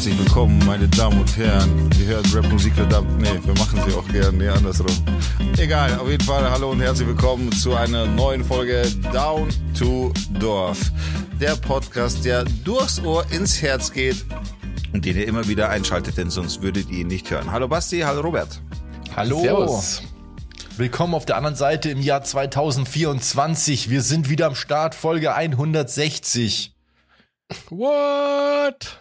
herzlich willkommen, meine Damen und Herren. Wir hören Rapmusik verdammt. Nee, wir machen sie auch gern, nee, andersrum. Egal, auf jeden Fall hallo und herzlich willkommen zu einer neuen Folge Down to Dorf. Der Podcast, der durchs Ohr ins Herz geht und den ihr immer wieder einschaltet, denn sonst würdet ihr ihn nicht hören. Hallo Basti, hallo Robert. Hallo. Servus. Willkommen auf der anderen Seite im Jahr 2024. Wir sind wieder am Start, Folge 160. What?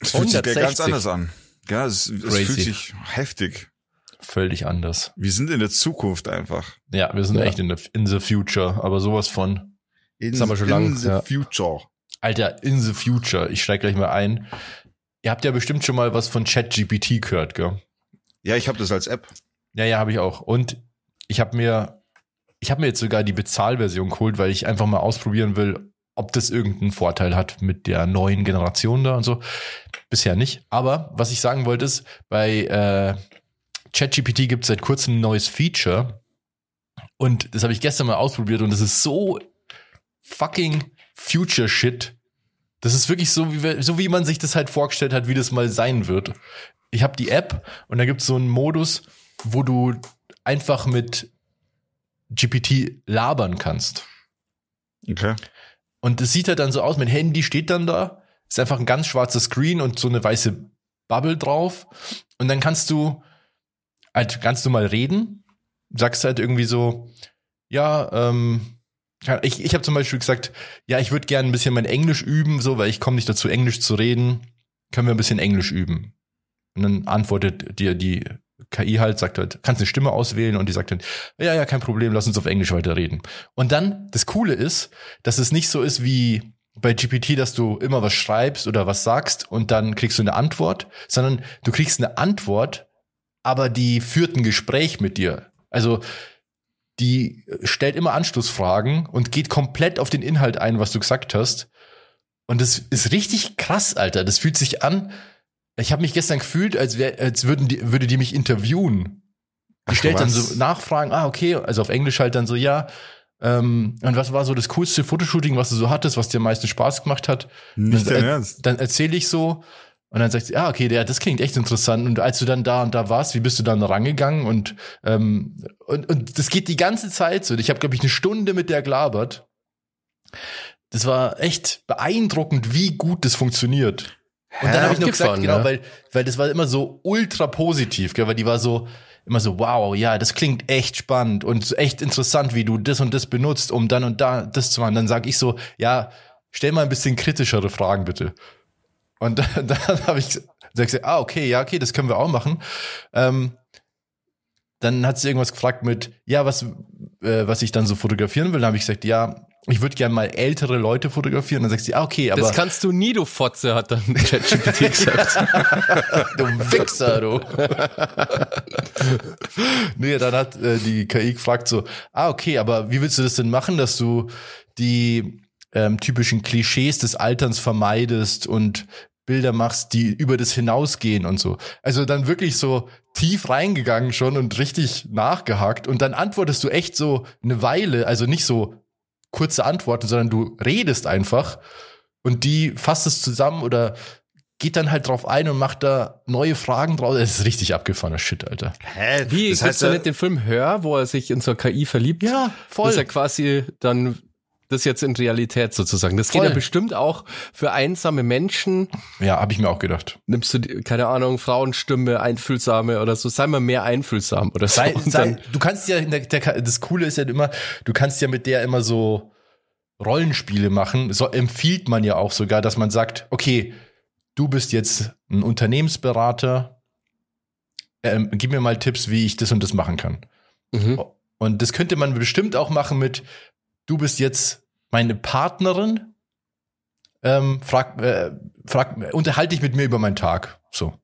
Es fühlt sich ja 160. ganz anders an. Ja, es, es fühlt sich heftig. Völlig anders. Wir sind in der Zukunft einfach. Ja, wir sind Ja. echt in, the, in the future, aber sowas von. In, Das haben wir schon in lang, the ja. future. Alter, in the future. Ich steig gleich mal ein. Ihr habt ja bestimmt schon mal was von ChatGPT gehört, gell? Ja, ich habe das als App. Ja, ja, habe ich auch. Und ich habe mir, ich habe mir jetzt sogar die Bezahlversion geholt, weil ich einfach mal ausprobieren will, ob das irgendeinen Vorteil hat mit der neuen Generation da und so. Bisher nicht. Aber was ich sagen wollte ist, bei äh, ChatGPT gibt es seit kurzem ein neues Feature. Und das habe ich gestern mal ausprobiert und das ist so fucking Future Shit. Das ist wirklich so, wie, so wie man sich das halt vorgestellt hat, wie das mal sein wird. Ich habe die App und da gibt es so einen Modus, wo du einfach mit GPT labern kannst. Okay. Und es sieht halt dann so aus, mein Handy steht dann da, ist einfach ein ganz schwarzer Screen und so eine weiße Bubble drauf. Und dann kannst du halt ganz normal reden, sagst halt irgendwie so, ja, ähm, ich, ich habe zum Beispiel gesagt, ja, ich würde gerne ein bisschen mein Englisch üben, so, weil ich komme nicht dazu, Englisch zu reden. Können wir ein bisschen Englisch üben? Und dann antwortet dir die KI halt, sagt halt, kannst eine Stimme auswählen und die sagt dann, ja, ja, kein Problem, lass uns auf Englisch weiterreden. Und dann, das Coole ist, dass es nicht so ist wie bei GPT, dass du immer was schreibst oder was sagst und dann kriegst du eine Antwort, sondern du kriegst eine Antwort, aber die führt ein Gespräch mit dir. Also die stellt immer Anschlussfragen und geht komplett auf den Inhalt ein, was du gesagt hast. Und das ist richtig krass, Alter. Das fühlt sich an. Ich habe mich gestern gefühlt, als, wär, als würden die, würde die mich interviewen. Die Ach, stellt dann so Nachfragen, ah, okay, also auf Englisch halt dann so, ja. Ähm, und was war so das coolste Fotoshooting, was du so hattest, was dir am meisten Spaß gemacht hat? Nicht dann, dein Ernst. Dann erzähle ich so und dann sagt sie, ah, okay, ja, das klingt echt interessant. Und als du dann da und da warst, wie bist du dann rangegangen? Und, ähm, und, und das geht die ganze Zeit so. Ich habe, glaube ich, eine Stunde mit der gelabert. Das war echt beeindruckend, wie gut das funktioniert. Und Hä? dann habe ich noch gesagt, genau, ne? weil, weil das war immer so ultra positiv, gell, weil die war so, immer so, wow, ja, das klingt echt spannend und so echt interessant, wie du das und das benutzt, um dann und da das zu machen. Dann sage ich so, ja, stell mal ein bisschen kritischere Fragen bitte. Und dann, dann habe ich sag ich, so, ah, okay, ja, okay, das können wir auch machen. Ähm, dann hat sie irgendwas gefragt mit, ja, was, äh, was ich dann so fotografieren will. Dann habe ich gesagt, ja, ich würde gerne mal ältere Leute fotografieren. Dann sagt sie, ah, okay, aber Das kannst du nie, du Fotze, hat dann ChatGPT gesagt. du Wichser, du. nee, dann hat äh, die KI gefragt so, ah, okay, aber wie willst du das denn machen, dass du die ähm, typischen Klischees des Alterns vermeidest und Bilder machst, die über das hinausgehen und so. Also dann wirklich so tief reingegangen schon und richtig nachgehakt und dann antwortest du echt so eine Weile, also nicht so kurze Antworten, sondern du redest einfach und die fasst es zusammen oder geht dann halt drauf ein und macht da neue Fragen draus. Das ist richtig abgefahrener Shit, Alter. Hä? Wie, das heißt ja, nicht den Film Hör, wo er sich in so eine KI verliebt? Ja, Das ist ja quasi dann das jetzt in Realität sozusagen. Das geht Voll. ja bestimmt auch für einsame Menschen. Ja, habe ich mir auch gedacht. Nimmst du, die- keine Ahnung, Frauenstimme, einfühlsame oder so. Sei mal mehr einfühlsam oder so. Sei, sei, du kannst ja, der, der, das Coole ist ja immer, du kannst ja mit der immer so Rollenspiele machen. So empfiehlt man ja auch sogar, dass man sagt, okay, du bist jetzt ein Unternehmensberater, ähm, gib mir mal Tipps, wie ich das und das machen kann. Mhm. Und das könnte man bestimmt auch machen mit, du bist jetzt meine Partnerin, ähm, frag, äh, frag, unterhalte dich mit mir über meinen Tag. So.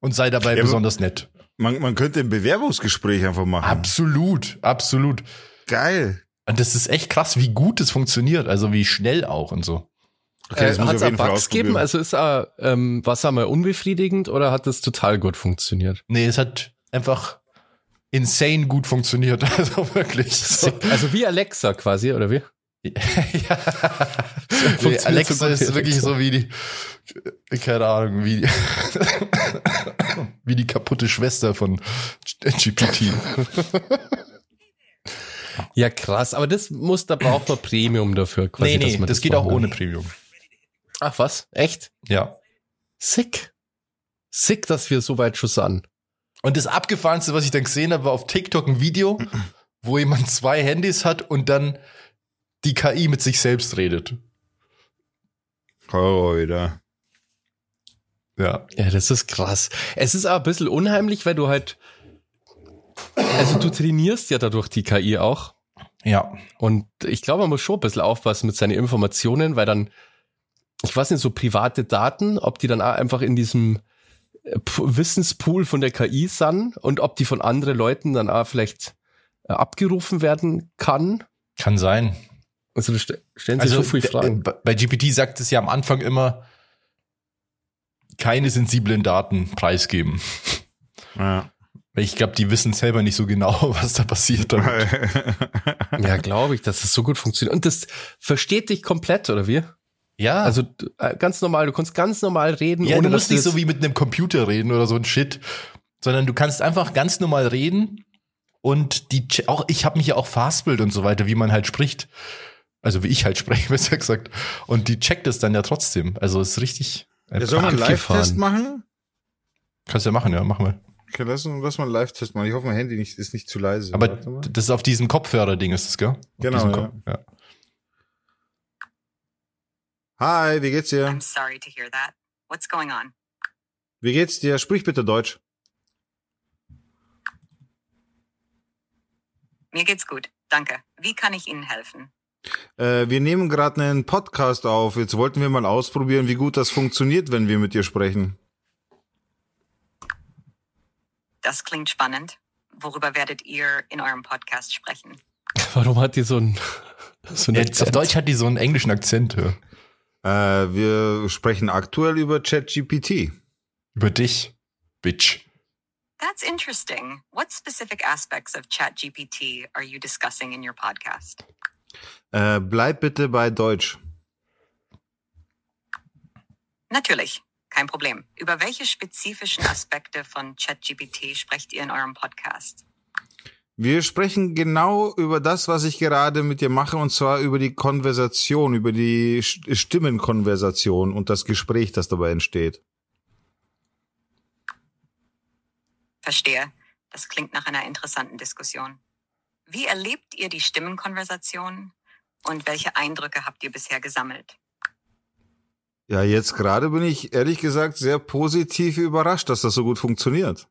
Und sei dabei Ja, besonders nett. man, man könnte ein Bewerbungsgespräch einfach machen. Absolut, absolut. Geil. Und das ist echt krass, wie gut es funktioniert, also wie schnell auch und so. Okay, das äh, hat es Bugs gegeben? ausprobieren. Also ist er, ähm, was einmal unbefriedigend oder hat das total gut funktioniert? Nee, es hat einfach insane gut funktioniert. Also wirklich. So. Also wie Alexa quasi, oder wie? ja. Nee, Alexa ist wirklich Alexa. so wie die, keine Ahnung, wie die, wie die kaputte Schwester von GPT. Ja, krass. Aber das muss, da braucht man Premium dafür. Quasi, nee, nee, man das, geht auch ohne. Premium. Ach was? Echt? Ja. Sick. Sick, dass wir so weit schon sind. Und das Abgefahrenste, was ich dann gesehen habe, war auf TikTok ein Video, wo jemand zwei Handys hat und dann die KI mit sich selbst redet. Heute. Ja. Ja, das ist krass. Es ist aber ein bisschen unheimlich, weil du halt, also du trainierst ja dadurch die KI auch. Ja. Und ich glaube, man muss schon ein bisschen aufpassen mit seinen Informationen, weil dann, ich weiß nicht, so private Daten, ob die dann auch einfach in diesem äh, P- Wissenspool von der KI sind und ob die von anderen Leuten dann auch vielleicht äh, abgerufen werden kann. Kann sein. Also da st stellen sich so viele Fragen. bei GPT sagt es ja am Anfang immer, keine sensiblen Daten preisgeben. Ja. Ich glaube, die wissen selber nicht so genau, was da passiert. Damit. Ja, glaube ich, dass das so gut funktioniert. Und das versteht dich komplett, oder wie? Ja, Also äh, ganz normal, du kannst ganz normal reden, ja, ohne du musst nicht so wie mit einem Computer reden oder so ein Shit, sondern du kannst einfach ganz normal reden und die auch ich habe mich ja auch verhaspelt und so weiter, wie man halt spricht. Also wie ich halt spreche, besser gesagt. Und die checkt es dann ja trotzdem. Also ist richtig. Ja, soll man einen. Live-Test machen? Kannst ja machen, ja, mach mal. Okay, lass, uns- lass mal einen Live-Test machen. Ich hoffe, mein Handy nicht, ist nicht zu leise. Aber das ist auf diesem Kopfhörer-Ding ist das, gell? Auf Genau, ja. Ja. Hi, wie geht's dir? I'm sorry to hear that. What's going on? Wie geht's dir? Sprich bitte Deutsch. Mir geht's gut. Danke. Wie kann ich Ihnen helfen? Äh, wir nehmen gerade einen Podcast auf. Jetzt wollten wir mal ausprobieren, wie gut das funktioniert, wenn wir mit dir sprechen. Das klingt spannend. Worüber werdet ihr in eurem Podcast sprechen? Warum hat die so ein, so ein Ja, auf Akzent? Deutsch hat die so einen englischen Akzent. Ja. Äh, wir sprechen aktuell über ChatGPT. Über dich, Bitch. That's interesting. What specific aspects of ChatGPT are you discussing in your podcast? Äh, bleib bitte bei Deutsch. Natürlich. Kein Problem. Über welche spezifischen Aspekte von ChatGPT sprecht ihr in eurem Podcast? Wir sprechen genau über das, was ich gerade mit dir mache, und zwar über die Konversation, über die St- Stimmenkonversation und das Gespräch, das dabei entsteht. Verstehe. Das klingt nach einer interessanten Diskussion. Wie erlebt ihr die Stimmenkonversation und welche Eindrücke habt ihr bisher gesammelt? Ja, jetzt gerade bin ich ehrlich gesagt sehr positiv überrascht, dass das so gut funktioniert.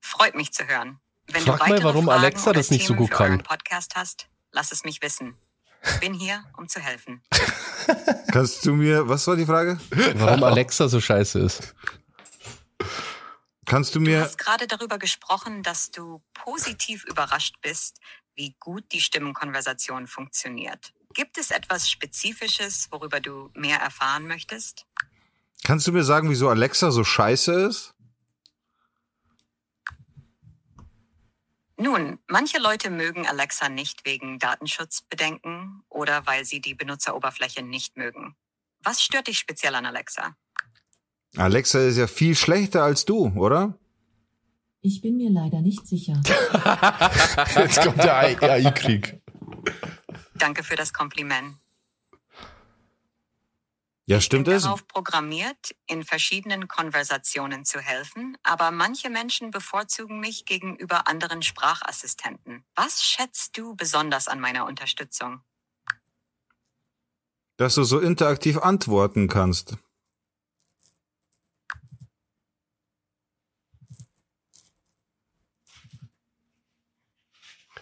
Freut mich zu hören. Wenn Frag du mal, warum Fragen Alexa das nicht so Themen gut für euren kann. Podcast hast, lass es mich wissen. Bin hier, um zu helfen. Kannst du mir, was war die Frage? Warum Alexa so scheiße ist. Kannst du Du mir, hast gerade darüber gesprochen, dass du positiv überrascht bist, wie gut die Stimmenkonversation funktioniert. Gibt es etwas Spezifisches, worüber du mehr erfahren möchtest? kannst du mir sagen, wieso Alexa so scheiße ist? Nun, manche Leute mögen Alexa nicht wegen Datenschutzbedenken oder weil sie die Benutzeroberfläche nicht mögen. Was stört dich speziell an Alexa? Alexa ist ja viel schlechter als du, oder? Ich bin mir leider nicht sicher. Jetzt kommt der AI-Krieg. Danke für das Kompliment. Ja, Ich bin stimmt es? darauf programmiert, in verschiedenen Konversationen zu helfen, aber manche Menschen bevorzugen mich gegenüber anderen Sprachassistenten. Was schätzt du besonders an meiner Unterstützung? Dass du so interaktiv antworten kannst.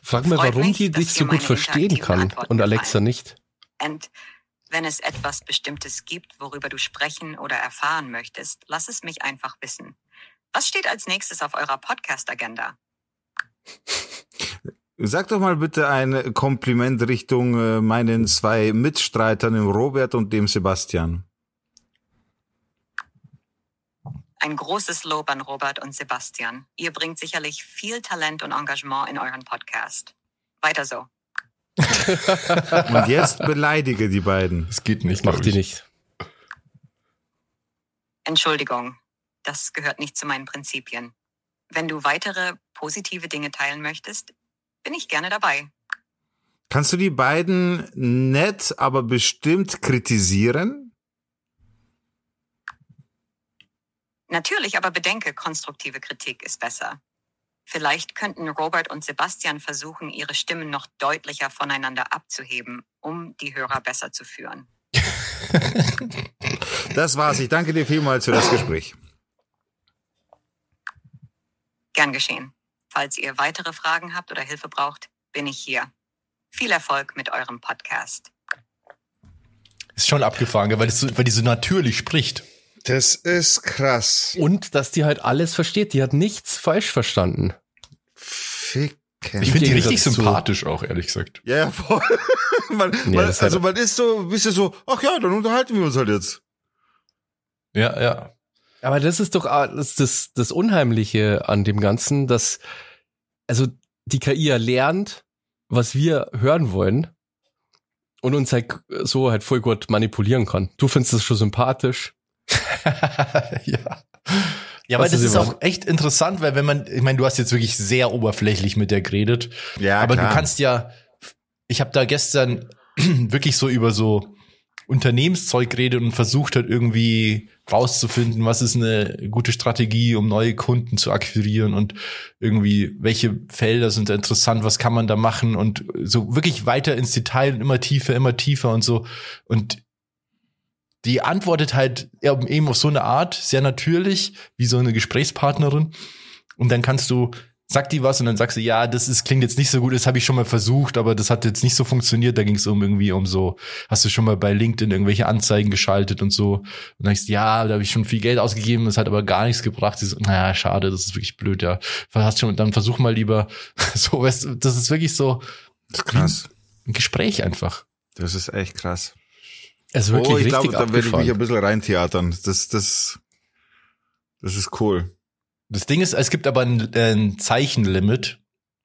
Frag mal, warum mich, die dich so gut verstehen kann Antworten und Alexa gefallen. nicht. Und wenn es etwas Bestimmtes gibt, worüber du sprechen oder erfahren möchtest, lass es mich einfach wissen. Was steht als nächstes auf eurer Podcast-Agenda? Sag doch mal bitte ein Kompliment Richtung äh, meinen zwei Mitstreitern, dem Robert und dem Sebastian. Ein großes Lob an Robert und Sebastian. Ihr bringt sicherlich viel Talent und Engagement in euren Podcast. Weiter so. Und jetzt beleidige die beiden. Das geht nicht. Macht glaub die ich. nicht. Entschuldigung, das gehört nicht zu meinen Prinzipien. Wenn du weitere positive Dinge teilen möchtest, bin ich gerne dabei. Kannst du die beiden nett, aber bestimmt kritisieren? Natürlich, aber bedenke, konstruktive Kritik ist besser. Vielleicht könnten Robert und Sebastian versuchen, ihre Stimmen noch deutlicher voneinander abzuheben, um die Hörer besser zu führen. Das war's. Ich danke dir vielmals für das Gespräch. Gern geschehen. Falls ihr weitere Fragen habt oder Hilfe braucht, bin ich hier. Viel Erfolg mit eurem Podcast. Ist schon abgefahren, weil, das so, weil die so natürlich spricht. Das ist krass. Und dass die halt alles versteht. Die hat nichts falsch verstanden. Ficken. Ich finde die richtig zu- sympathisch auch, ehrlich gesagt. Ja, ja, voll. man, Nee, man, hat- also man ist so, ein bisschen so, ach ja, dann unterhalten wir uns halt jetzt. Ja, ja. Aber das ist doch das, das, das Unheimliche an dem Ganzen, dass also die KI ja lernt, was wir hören wollen und uns halt so halt voll gut manipulieren kann. Du findest das schon sympathisch. ja. Ja, aber das ist auch echt interessant, weil wenn man, ich meine, du hast jetzt wirklich sehr oberflächlich mit der geredet, Ja, aber klar. du kannst ja, ich habe da gestern wirklich so über so Unternehmenszeug geredet und versucht halt irgendwie rauszufinden, was ist eine gute Strategie, um neue Kunden zu akquirieren und irgendwie, welche Felder sind da interessant, was kann man da machen und so wirklich weiter ins Detail und immer tiefer, immer tiefer und so. Und die antwortet halt eben auf so eine Art, sehr natürlich, wie so eine Gesprächspartnerin. Und dann kannst du, sagt die was und dann sagst du, ja, das ist, klingt jetzt nicht so gut, das habe ich schon mal versucht, aber das hat jetzt nicht so funktioniert. Da ging es um irgendwie um so, hast du schon mal bei LinkedIn irgendwelche Anzeigen geschaltet und so. Und dann sagst du, ja, da habe ich schon viel Geld ausgegeben, das hat aber gar nichts gebracht. Die so, naja, schade, das ist wirklich blöd, ja. Hast schon, dann versuch mal lieber so, weißt du, das ist wirklich so Das ist krass. ein Gespräch einfach. Das ist echt krass. Es ist wirklich oh, ich glaube, da werde ich mich ein bisschen reintheatern. Das, das, das ist cool. Das Ding ist, es gibt aber ein, äh, ein Zeichenlimit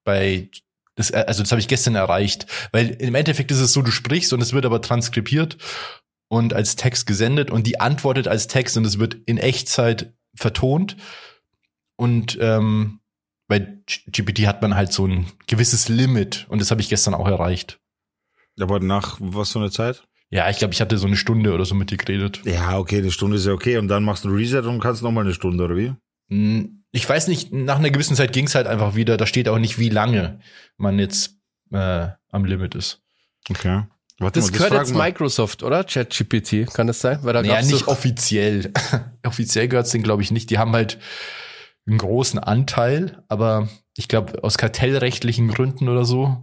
bei das, äh, also das habe ich gestern erreicht, weil im Endeffekt ist es so, du sprichst und es wird aber transkribiert und als Text gesendet und die antwortet als Text und es wird in Echtzeit vertont und ähm, bei GPT hat man halt so ein gewisses Limit und das habe ich gestern auch erreicht. Aber nach was für eine Zeit? Ja, ich glaube, ich hatte so eine Stunde oder so mit dir geredet. Ja, okay, eine Stunde ist ja okay. Und dann machst du ein Reset und kannst noch mal eine Stunde, oder wie? Hm, Ich weiß nicht, nach einer gewissen Zeit ging es halt einfach wieder. Da steht auch nicht, wie lange man jetzt äh, am Limit ist. Okay. Warte Das mal, gehört jetzt wir- Microsoft, oder? ChatGPT, kann das sein? Weil da Ja, gab's nicht offiziell. offiziell gehört's denen, glaube ich, nicht. Die haben halt einen großen Anteil, aber ich glaube, aus kartellrechtlichen Gründen oder so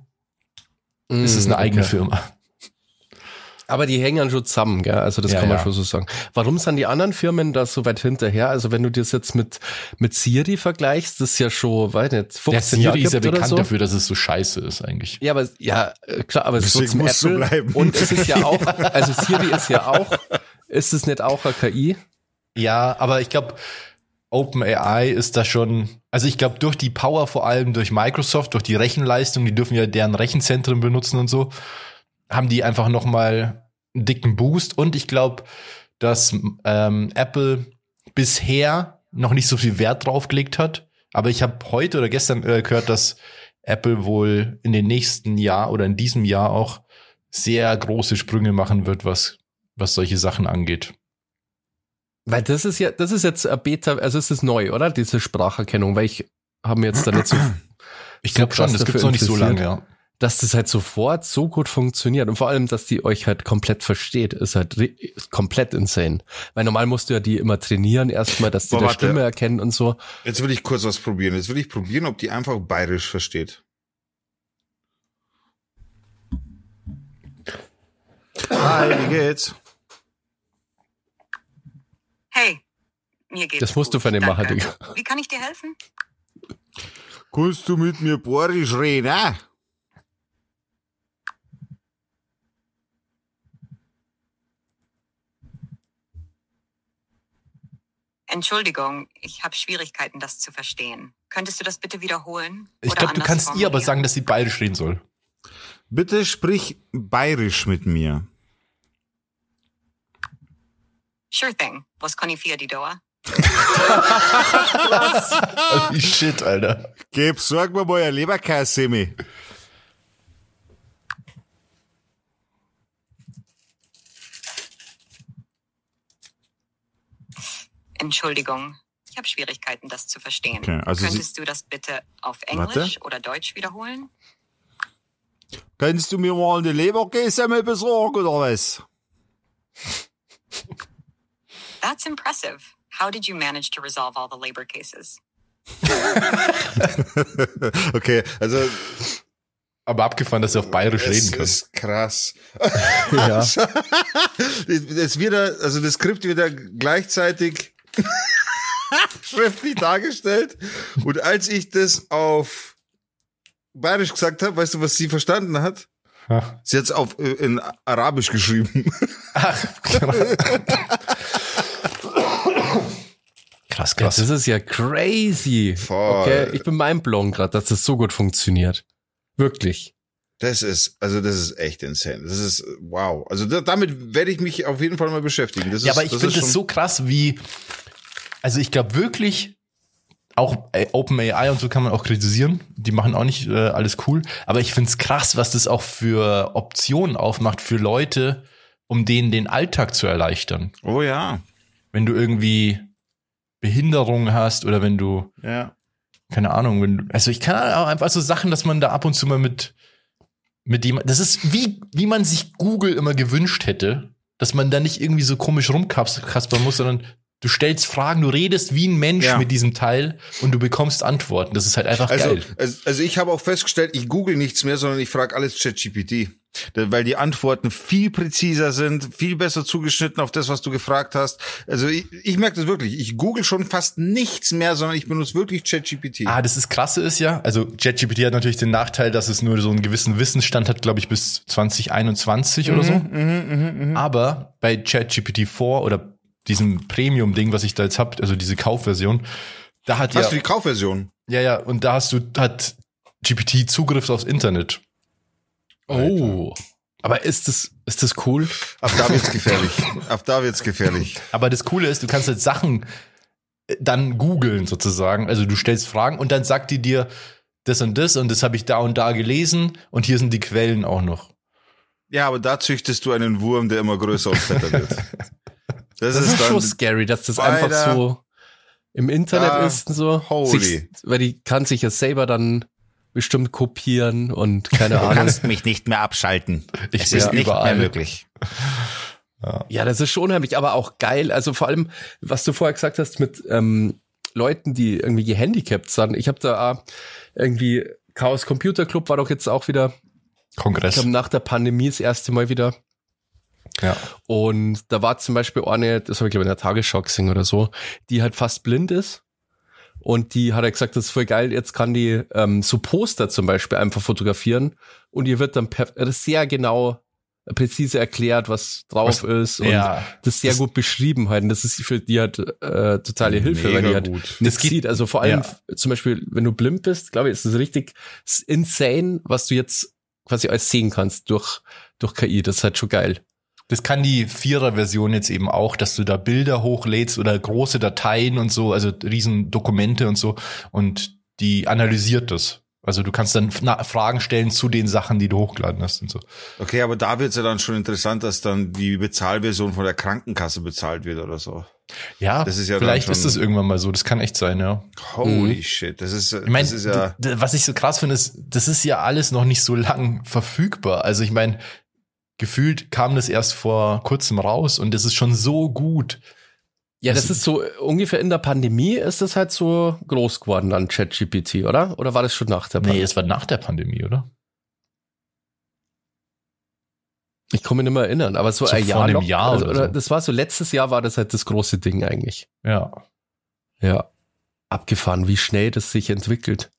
ist es Mm, eine eigene okay. Firma. Aber die hängen ja schon zusammen, gell? Also das Ja, kann man ja. schon so sagen. Warum sind die anderen Firmen da so weit hinterher? Also wenn du das jetzt mit, mit Siri vergleichst, das ist ja schon, weiß nicht, 15 Der Jahre Siri ist ja bekannt so. dafür, dass es so scheiße ist eigentlich. Ja, aber ja, äh, klar, aber es ist Deswegen trotzdem Apple. bleiben. Und es ist ja auch, also Siri ist ja auch, ist es nicht auch eine KI? Ja, aber ich glaube, OpenAI ist da schon, also ich glaube, durch die Power vor allem durch Microsoft, durch die Rechenleistung, die dürfen ja deren Rechenzentren benutzen und so, haben die einfach noch mal einen dicken Boost. Und ich glaube, dass ähm, Apple bisher noch nicht so viel Wert drauf gelegt hat. Aber ich habe heute oder gestern äh, gehört, dass Apple wohl in den nächsten Jahr oder in diesem Jahr auch sehr große Sprünge machen wird, was, was solche Sachen angeht. Weil das ist ja, das ist jetzt ein Beta, also es ist neu, oder? Diese Spracherkennung, weil ich habe mir jetzt da nicht so, Ich glaube schon, das gibt's noch nicht so lange, ja. Dass das halt sofort so gut funktioniert und vor allem, dass die euch halt komplett versteht, ist halt ist komplett insane. Weil normal musst du ja die immer trainieren erstmal, dass die Boah, der warte. Stimme erkennen und so. Jetzt will ich kurz was probieren. Jetzt will ich probieren, ob die einfach bayerisch versteht. Hi, wie geht's? Hey, mir geht's Das musst gut, du von dem machen. Digga. Wie kann ich dir helfen? Kannst du mit mir bayerisch reden, Entschuldigung, ich habe Schwierigkeiten, das zu verstehen. Könntest du das bitte wiederholen? Ich glaube, du kannst ihr aber sagen, dass sie bayerisch reden soll. Bitte sprich bayerisch mit mir. Sure thing. Was kann ich für die Doa? Holy shit, Alter. Gib, sorg mir mal ein Leberkäse, Entschuldigung. Ich habe Schwierigkeiten, das zu verstehen. Okay, also Sie- Könntest du das bitte auf Englisch oder Deutsch wiederholen? Kannst du mir mal eine Leberkäse besorgen oder was? That's impressive. How did you manage to resolve all the labor cases? Okay, also Aber abgefahren, dass sie auf Bayerisch es reden können. ist krass. Ja. Es wird, da- also das Skript wird da gleichzeitig schriftlich dargestellt. Und als ich das auf Bayerisch gesagt habe, weißt du, was sie verstanden hat? Ja. Sie hat es auf äh, in Arabisch geschrieben. Ach, krass, Ja, krass. das ist ja crazy. Voll. Okay, ich bin mein blown gerade, dass das so gut funktioniert. Wirklich. Das ist, also das ist echt insane. Das ist wow. Also da, damit werde ich mich auf jeden Fall mal beschäftigen. Das Ja, ist, aber ich finde es so krass, wie, also ich glaube wirklich, auch äh, OpenAI und so kann man auch kritisieren. Die machen auch nicht äh, alles cool. Aber ich finde es krass, was das auch für Optionen aufmacht für Leute, um denen den Alltag zu erleichtern. Oh ja, Wenn du irgendwie Behinderung hast oder wenn du, ja. keine Ahnung, wenn du, also ich kann auch einfach so Sachen, dass man da ab und zu mal mit, mit jemand, das ist wie, wie man sich Google immer gewünscht hätte, dass man da nicht irgendwie so komisch rumkaspern muss, sondern du stellst Fragen, du redest wie ein Mensch Ja. mit diesem Teil und du bekommst Antworten. Das ist halt einfach Also, geil. also, also ich habe auch festgestellt, ich google nichts mehr, sondern ich frage alles ChatGPT. Weil die Antworten viel präziser sind, viel besser zugeschnitten auf das, was du gefragt hast. Also ich, ich merke das wirklich. Ich google schon fast nichts mehr, sondern ich benutze wirklich ChatGPT. Ah, das ist krasse ist ja, also ChatGPT hat natürlich den Nachteil, dass es nur so einen gewissen Wissensstand hat, glaube ich, bis 2021 oder so. Mhm, Aber bei ChatGPT 4 oder diesem Premium-Ding, was ich da jetzt hab, also diese Kaufversion, da hat Hast ja, du die Kaufversion? ja, ja, und da hast du, hat GPT Zugriff aufs Internet. Oh. Aber ist das, ist das cool? Ab da wird's gefährlich. Ab da wird's gefährlich. Aber das Coole ist, du kannst halt Sachen äh, dann googeln sozusagen. Also du stellst Fragen und dann sagt die dir das und das und das habe ich da und da gelesen und hier sind die Quellen auch noch. Ja, aber da züchtest du einen Wurm, der immer größer und fetter wird. Das, Das ist dann, schon scary, dass das Alter. einfach so im Internet Ja, ist und so. holy. Sich, weil die kann sich ja selber dann bestimmt kopieren und keine Ahnung. mich nicht mehr abschalten. Ich Es ist nicht überall. mehr möglich. Ja, das ist schon unheimlich, aber auch geil. Also vor allem, was du vorher gesagt hast mit ähm, Leuten, die irgendwie gehandicapt sind. Ich habe da irgendwie Chaos Computer Club war doch jetzt auch wieder, ich Kongress. glaube nach der Pandemie das erste Mal wieder. Ja. Und da war zum Beispiel eine, das habe ich glaube in der Tagesschau gesehen oder so, die halt fast blind ist. Und die hat er gesagt, das ist voll geil, jetzt kann die ähm, so Poster zum Beispiel einfach fotografieren und ihr wird dann per äh, sehr genau präzise erklärt, was drauf ist und ja. das sehr Das- gut beschrieben halt. Und das ist für die halt äh, totale Hilfe, weil die halt gut. nichts Das geht- sieht. Also vor allem ja. zum Beispiel, wenn du blind bist, glaube ich, ist es richtig insane, was du jetzt quasi alles sehen kannst durch, durch KI. Das ist halt schon geil. Das kann die Vierer-Version jetzt eben auch, dass du da Bilder hochlädst oder große Dateien und so, also riesen Dokumente und so. Und die analysiert das. Also du kannst dann Fragen stellen zu den Sachen, die du hochgeladen hast und so. Okay, aber da wird's ja dann schon interessant, dass dann die Bezahlversion von der Krankenkasse bezahlt wird oder so. Ja, Das ist ja vielleicht ist es irgendwann mal so. Das kann echt sein, ja. Holy Mhm. shit, das ist, Ich meine, das ist ja, was ich so krass finde, ist, das ist ja alles noch nicht so lang verfügbar. Also ich meine, gefühlt kam das erst vor kurzem raus und das ist schon so gut. Ja, Das- das ist so äh, ungefähr in der Pandemie ist das halt so groß geworden an ChatGPT, oder? Oder war das schon nach der Nee, Pandemie? es war nach der Pandemie, oder? Ich kann mich nicht mehr erinnern, aber so, So ein vor Jahr, einem noch, Jahr also, oder so. das war so letztes Jahr war das halt das große Ding eigentlich. Ja. Ja. Abgefahren, wie schnell das sich entwickelt.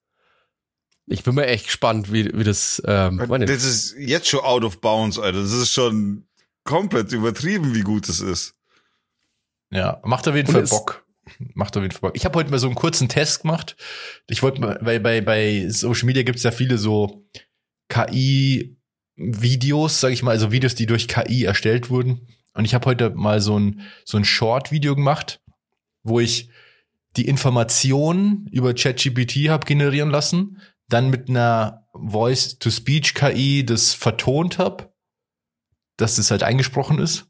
Ich bin mal echt gespannt, wie, wie das, ähm, das ist jetzt schon out of bounds, Alter. Das ist schon komplett übertrieben, wie gut es ist. Ja, macht auf jeden Und Fall es- Bock. Macht auf jeden Fall Bock. Ich habe heute mal so einen kurzen Test gemacht. Ich wollte mal, weil bei, bei Social Media gibt's ja viele so KI-Videos, sage ich mal, also Videos, die durch KI erstellt wurden. Und ich habe heute mal so ein, so ein Short-Video gemacht, wo ich die Informationen über ChatGPT habe generieren lassen, dann mit einer Voice-to-Speech-KI das vertont habe, dass das halt eingesprochen ist.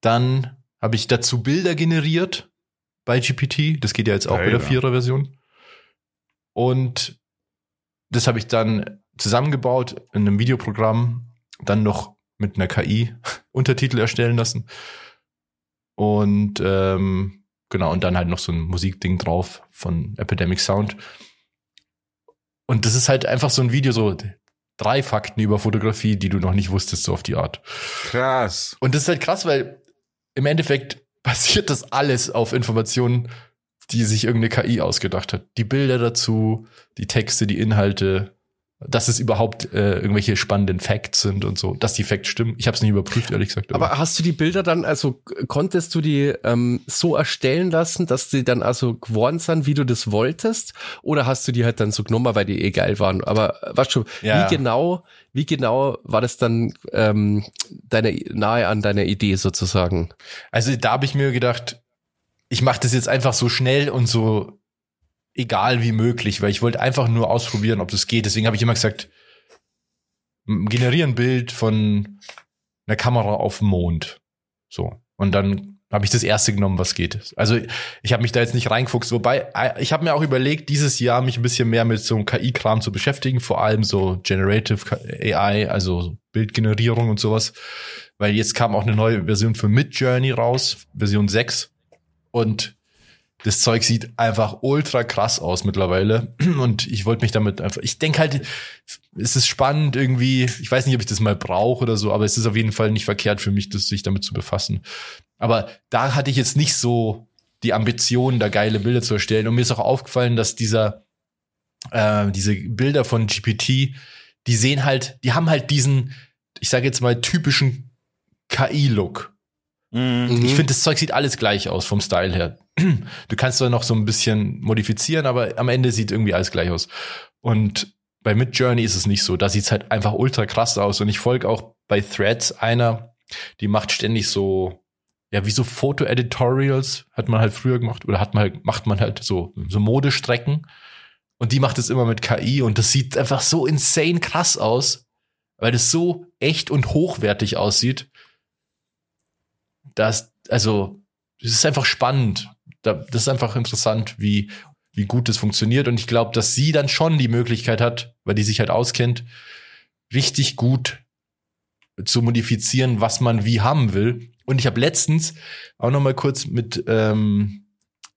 Dann habe ich dazu Bilder generiert bei GPT. Das geht ja jetzt auch mit der. Vierer-Version. Und das habe ich dann zusammengebaut in einem Videoprogramm, dann noch mit einer KI Untertitel erstellen lassen. Und ähm, genau, und dann halt noch so ein Musikding drauf von Epidemic Sound. Und das ist halt einfach so ein Video, so drei Fakten über Fotografie, die du noch nicht wusstest, so auf die Art. Krass. Und das ist halt krass, weil im Endeffekt basiert das alles auf Informationen, die sich irgendeine KI ausgedacht hat. Die Bilder dazu, die Texte, die Inhalte, dass es überhaupt äh, irgendwelche spannenden Facts sind und so, dass die Facts stimmen. Ich habe es nicht überprüft, ehrlich gesagt. Aber hast du die Bilder dann, also konntest du die ähm, so erstellen lassen, dass die dann also geworden sind, wie du das wolltest? Oder hast du die halt dann so genommen, weil die eh geil waren? Aber äh, weißt du, Ja. wie genau, wie genau war das dann ähm, deine nahe an deiner Idee sozusagen? Also da habe ich mir gedacht, ich mache das jetzt einfach so schnell und so egal wie möglich, weil ich wollte einfach nur ausprobieren, ob das geht. Deswegen habe ich immer gesagt, generiere ein Bild von einer Kamera auf dem Mond. So. Und dann habe ich das erste genommen, was geht. Also ich habe mich da jetzt nicht reingefuchst, wobei äh, ich habe mir auch überlegt, dieses Jahr mich ein bisschen mehr mit so einem KI-Kram zu beschäftigen, vor allem so Generative AI, also so Bildgenerierung und sowas. Weil jetzt kam auch eine neue Version für Midjourney raus, Version 6. Und das Zeug sieht einfach ultra krass aus mittlerweile. Und ich wollte mich damit einfach, ich denke halt, es ist spannend irgendwie, ich weiß nicht, ob ich das mal brauche oder so, aber es ist auf jeden Fall nicht verkehrt für mich, das sich damit zu befassen. Aber da hatte ich jetzt nicht so die Ambition, da geile Bilder zu erstellen. Und mir ist auch aufgefallen, dass dieser, äh, diese Bilder von GPT, die sehen halt, die haben halt diesen, ich sage jetzt mal, typischen KI-Look. Mhm. Ich finde, das Zeug sieht alles gleich aus vom Style her. Du kannst zwar noch so ein bisschen modifizieren, aber am Ende sieht irgendwie alles gleich aus. Und bei Midjourney ist es nicht so. Da sieht's halt einfach ultra krass aus. Und ich folge auch bei Threads einer, die macht ständig so, ja, wie so Foto-Editorials hat man halt früher gemacht oder hat man halt, macht man halt so, so Modestrecken. Und die macht es immer mit KI und das sieht einfach so insane krass aus, weil das so echt und hochwertig aussieht. Das, also, es ist einfach spannend. Da- Das ist einfach interessant, wie, wie gut das funktioniert. Und ich glaube, dass sie dann schon die Möglichkeit hat, weil die sich halt auskennt, richtig gut zu modifizieren, was man wie haben will. Und ich habe letztens auch noch mal kurz mit ähm,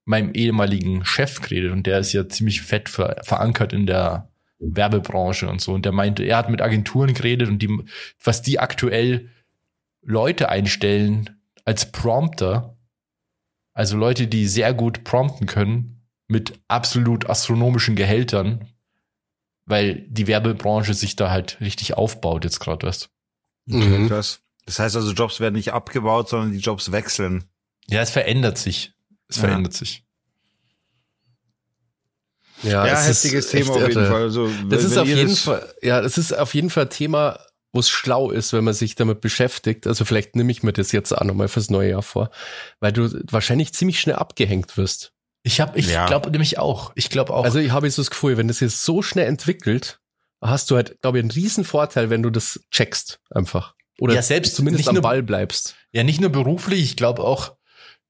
meinem ehemaligen Chef geredet und der ist ja ziemlich fett ver verankert in der Werbebranche und so. Und der meinte, er hat mit Agenturen geredet und die, was die aktuell Leute einstellen als Prompter, also Leute, die sehr gut prompten können, mit absolut astronomischen Gehältern, weil die Werbebranche sich da halt richtig aufbaut jetzt gerade, weißt Okay, Mhm. krass. Das heißt also, Jobs werden nicht abgebaut, sondern die Jobs wechseln. Ja, es verändert sich. Es Ja. verändert sich. Ja, es ist heftiges Thema auf jeden irre. Fall. Also, Das ist auf jeden Fall, ja, das ist auf jeden Fall Thema, wo es schlau ist, wenn man sich damit beschäftigt. Also vielleicht nehme ich mir das jetzt auch nochmal fürs neue Jahr vor, weil du wahrscheinlich ziemlich schnell abgehängt wirst. Ich habe, ich Ja. glaube nämlich auch. Ich glaube auch. Also ich habe so das Gefühl, wenn das jetzt so schnell entwickelt, hast du halt, glaube ich, einen riesen Vorteil, wenn du das checkst einfach. Oder Ja, selbst zumindest nicht am nur- Ball bleibst. Ja, nicht nur beruflich, ich glaube auch,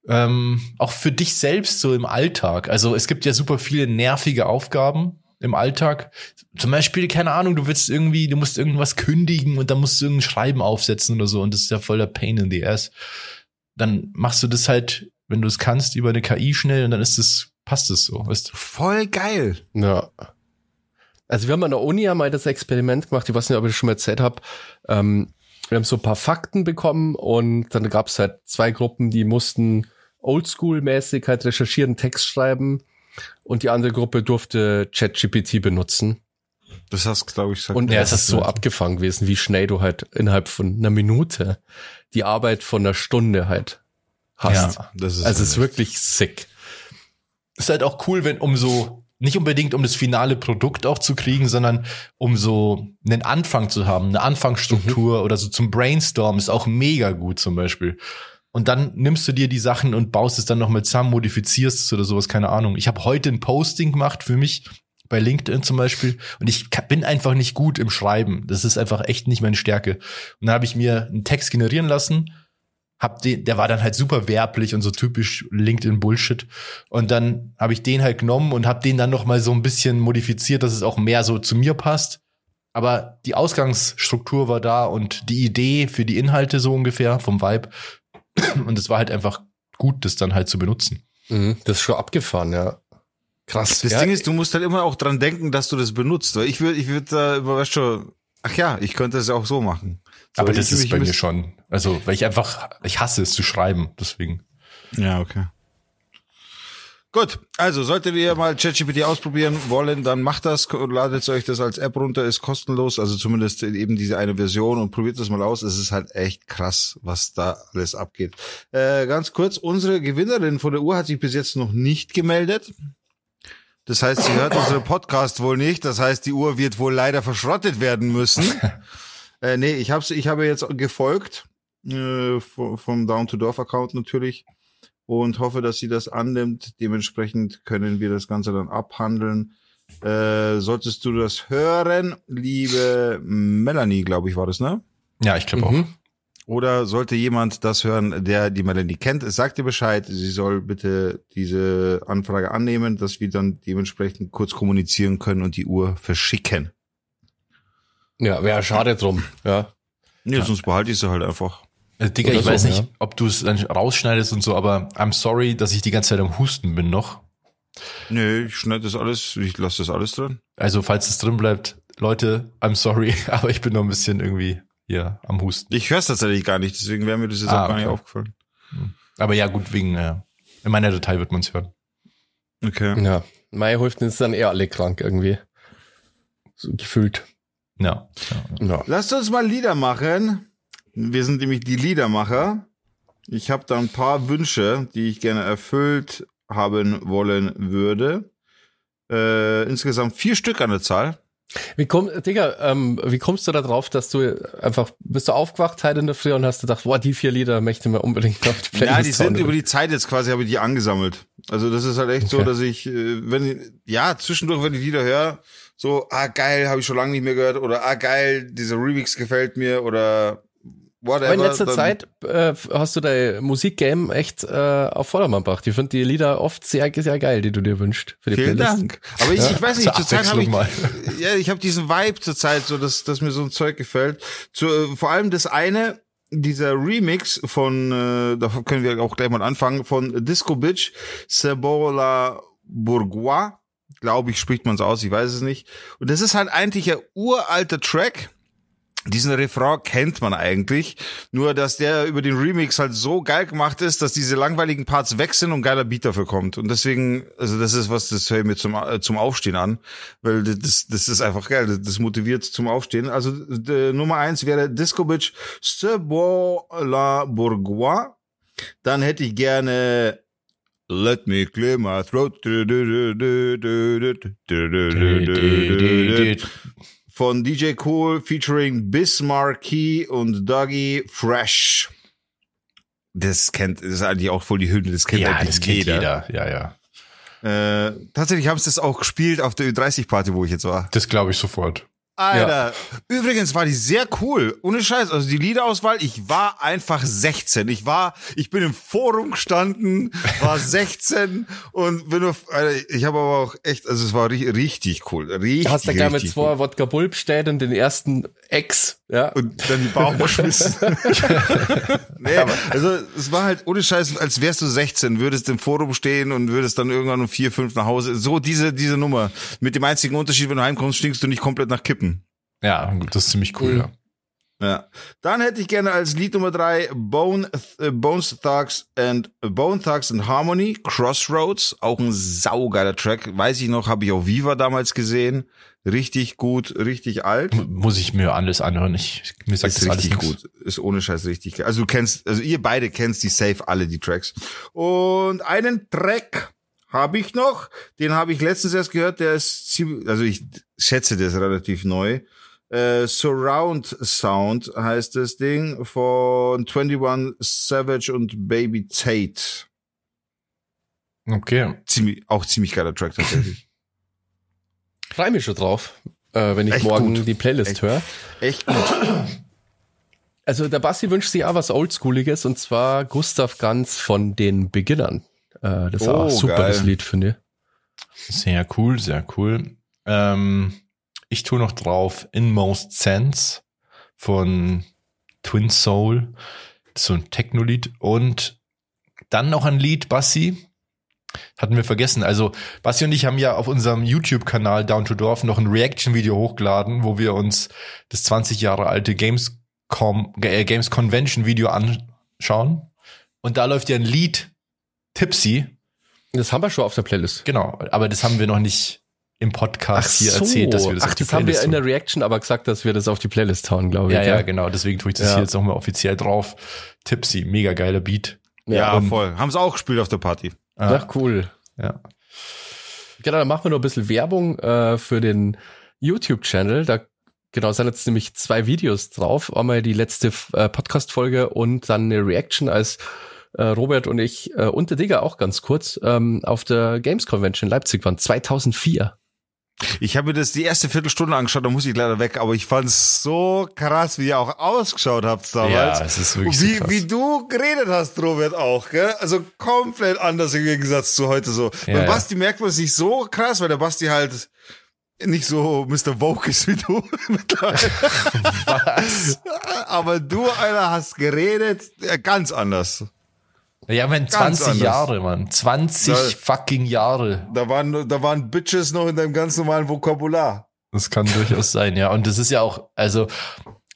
ähm, auch für dich selbst so im Alltag. Also es gibt ja super viele nervige Aufgaben im Alltag. Zum Beispiel, keine Ahnung, du willst irgendwie, du musst irgendwas kündigen und dann musst du irgendein Schreiben aufsetzen oder so und das ist ja voller Pain in the ass. Dann machst du das halt, wenn du es kannst, über eine KI schnell und dann ist es, passt es so, weißt du? Voll geil. Ja. Also wir haben an der Uni ja mal das Experiment gemacht, ich weiß nicht, ob ich das schon mal erzählt habe. Ähm, wir haben so ein paar Fakten bekommen und dann gab es halt zwei Gruppen, die mussten oldschool-mäßig halt recherchieren, Text schreiben und die andere Gruppe durfte ChatGPT benutzen. Das hast glaube ich, gesagt. Und das ist ist so so. abgefangen gewesen, wie schnell du halt innerhalb von einer Minute die Arbeit von einer Stunde halt hast. Ja. das ist Also es ist wirklich sick. ist halt auch cool, wenn umso nicht unbedingt um das finale Produkt auch zu kriegen, sondern um so einen Anfang zu haben, eine Anfangsstruktur oder so zum Brainstorm ist auch mega gut zum Beispiel. Und dann nimmst du dir die Sachen und baust es dann nochmal zusammen, modifizierst es oder sowas, keine Ahnung. Ich habe heute ein Posting gemacht für mich bei LinkedIn zum Beispiel und ich bin einfach nicht gut im Schreiben. Das ist einfach echt nicht meine Stärke. Und dann habe ich mir einen Text generieren lassen, hab den, der war dann halt super werblich und so typisch LinkedIn Bullshit. Und dann habe ich den halt genommen und habe den dann noch mal so ein bisschen modifiziert, dass es auch mehr so zu mir passt. Aber die Ausgangsstruktur war da und die Idee für die Inhalte so ungefähr vom Vibe. Und es war halt einfach gut, das dann halt zu benutzen. Mhm, das ist schon abgefahren, ja. Krass. Das ja, Ding ist, du musst halt immer auch dran denken, dass du das benutzt. Weil ich würde, ich würde da, weißt schon, ach ja, ich könnte das ja auch so machen. So, Aber das ich- ist ich bei mir schon. Also, weil ich einfach, ich hasse es zu schreiben, deswegen. Ja, okay. Gut, also solltet ihr mal ChatGPT ausprobieren wollen, dann macht das, ladet euch das als App runter, ist kostenlos, also zumindest eben diese eine Version und probiert das mal aus. Es ist halt echt krass, was da alles abgeht. Äh, ganz kurz, unsere Gewinnerin von der Uhr hat sich bis jetzt noch nicht gemeldet. Das heißt, sie hört unseren Podcast wohl nicht. Das heißt, die Uhr wird wohl leider verschrottet werden müssen. äh, nee, ich, hab's, ich habe jetzt gefolgt äh, vom, vom Down to Dorf Account natürlich und hoffe, dass sie das annimmt. Dementsprechend können wir das Ganze dann abhandeln. Äh, solltest du das hören, liebe Melanie, glaube ich, war das, ne? Ja, ich glaube auch. Mhm. Oder sollte jemand das hören, der die Melanie kennt, sagt ihr Bescheid, sie soll bitte diese Anfrage annehmen, dass wir dann dementsprechend kurz kommunizieren können und die Uhr verschicken. Ja, wäre schade drum. Ja. Nee, sonst behalte ich sie halt einfach. Also, Digga, ich so, weiß nicht, ja. ob du es dann rausschneidest und so, aber I'm sorry, dass ich die ganze Zeit am Husten bin noch. Nee, ich schneide das alles, ich lasse das alles drin. Also, falls es drin bleibt, Leute, I'm sorry, aber ich bin noch ein bisschen irgendwie hier am Husten. Ich höre es tatsächlich gar nicht, deswegen wäre mir das jetzt Ah, auch gar nicht okay. aufgefallen. Aber ja, gut, wegen, äh, in meiner Datei wird man es hören. Okay. Ja. Mai hilft uns dann eher alle krank irgendwie. So gefühlt. Ja. ja. Ja. Lasst uns mal Lieder machen. Wir sind nämlich die Liedermacher. Ich habe da ein paar Wünsche, die ich gerne erfüllt haben wollen würde. Äh, insgesamt vier Stück an der Zahl. Wie komm, Digga, ähm, wie kommst du da drauf, dass du einfach, bist du aufgewacht heute in der Früh und hast gedacht, boah, die vier Lieder möchte mir unbedingt auf die Playlist Ja, die sind über die Zeit jetzt quasi, habe ich die angesammelt. Also das ist halt echt so, Okay. dass ich, äh, wenn, ja, zwischendurch, wenn ich Lieder höre, so, ah geil, habe ich schon lange nicht mehr gehört, oder ah geil, dieser Remix gefällt mir, oder whatever. Aber in letzter Zeit äh, hast du dein Musikgame echt äh, auf Vordermann gebracht. Ich finde die Lieder oft sehr, sehr geil, die du dir wünschst für die Vielen Playlist. Dank. Aber ich, Ja, ich weiß nicht, zur zurzeit habe ich, ja, ich habe diesen Vibe zurzeit, so dass, dass mir so ein Zeug gefällt. Zu, äh, vor allem das eine, dieser Remix von, äh, da können wir auch gleich mal anfangen, von Disco Bitch, Cebola Bourgeois, glaube ich, spricht man so aus, ich weiß es nicht. Und das ist halt eigentlich ein uralter Track. Diesen Refrain kennt man eigentlich, nur dass der über den Remix halt so geil gemacht ist, dass diese langweiligen Parts weg sind und geiler Beat dafür kommt. Und deswegen, also das ist was, das höre ich mir zum, äh, zum Aufstehen an, weil das, das ist einfach geil, das, motiviert zum Aufstehen. Also äh, Nummer eins wäre Disco Bitch Ce Beau La Bourgeois. Dann hätte ich gerne Let me clear my throat von DJ Cool featuring Bismarcky und Dougie Fresh. Das kennt, das ist eigentlich auch voll die Hymne, das kennt Ja, eigentlich das kennt jeder. Ja, ja. Äh, tatsächlich haben sie das auch gespielt auf der Ü30-Party, wo ich jetzt war. Das glaube ich sofort. Alter, übrigens war die sehr cool. Ohne Scheiß, also die Liederauswahl, ich war einfach 16. Ich war, ich bin im Forum gestanden, war 16 und bin auf, Alter, ich habe aber auch echt, also es war ri- richtig cool. Richtig, Hast du gleich mit zwei cool. Wodka Bulb bestellt und den ersten Ex, ja. Und dann die Baum geschmissen. nee, also es war halt ohne Scheiß, als wärst du 16, würdest im Forum stehen und würdest dann irgendwann um vier, fünf nach Hause. So diese, diese Nummer. Mit dem einzigen Unterschied, wenn du heimkommst, stinkst du nicht komplett nach Kippen. Ja, das ist ziemlich cool, Mhm. ja. Ja. Dann hätte ich gerne als Lied Nummer drei Bone, äh, Bones Thugs and Bone Thugs and Harmony, Crossroads, auch ein saugeiler Track. Weiß ich noch, habe ich auf Viva damals gesehen. Richtig gut, richtig alt. Muss ich mir alles anhören. Ich, mir sagt Ist das alles richtig nix. gut. Ist ohne Scheiß richtig geil. Also du kennst, also ihr beide kennst die safe alle, die Tracks. Und einen Track habe ich noch. Den habe ich letztens erst gehört. Der ist ziemlich, also ich schätze, der ist relativ neu. Äh, Surround Sound heißt das Ding von 21 Savage und Baby Tate. Okay. Ziemlich, auch ziemlich geiler Track tatsächlich. Freue mich schon drauf, äh, wenn ich Echt morgen gut. die Playlist höre. Echt gut. Also der Basti wünscht sich auch was Oldschooliges und zwar Gustav Ganz von den Beginnern. Äh, das ist Oh, auch super, geil. das Lied, finde ich. Sehr cool, sehr cool. Ähm, ich tue noch drauf Inmost Sense von Twin Soul. So ein Techno-Lied. Und dann noch ein Lied, Bassi. Hatten wir vergessen. Also, Bassi und ich haben ja auf unserem YouTube-Kanal Down to Dorf noch ein Reaction-Video hochgeladen, wo wir uns das 20 Jahre alte Gamescom, äh, Games Convention-Video anschauen. Und da läuft ja ein Lied, Tipsy, Das haben wir schon auf der Playlist. Genau, aber das haben wir noch nicht im Podcast hier erzählt, dass wir das Ach, auf die das haben wir Playlist in der. Reaction aber gesagt, dass wir das auf die Playlist hauen, glaube ich. Ja, ja, genau, deswegen tue ich das Ja. hier jetzt nochmal offiziell drauf. Tipsy, mega geiler Beat. Ja, und- voll. Haben sie auch gespielt auf der Party. Ah, Ach, cool. ja. Genau, dann machen wir noch ein bisschen Werbung äh, für den YouTube-Channel. Da genau sind jetzt nämlich zwei Videos drauf. Einmal die letzte äh, Podcast-Folge und dann eine Reaction, als äh, Robert und ich äh, und der Digger auch ganz kurz ähm, auf der Games Convention in Leipzig waren, 2004. Ich habe mir das die erste Viertelstunde angeschaut, da muss ich leider weg, aber ich fand's so krass, wie ihr auch ausgeschaut habt damals. Ja, es ist wirklich wie, so krass. wie du geredet hast, Robert, auch, gell? Also komplett anders im Gegensatz zu heute so. Ja, Bei ja. Basti merkt man es nicht so krass, weil der Basti halt nicht so Mr. Vogue ist wie du mittlerweile. Was? Aber du, einer, hast geredet äh, ganz anders. Ja, man, Ganz 20 anders. Jahre, Mann. 20 Ja. fucking Jahre. Da waren, da waren Bitches noch in deinem ganz normalen Vokabular. Das kann durchaus sein, ja. Und das ist ja auch, also,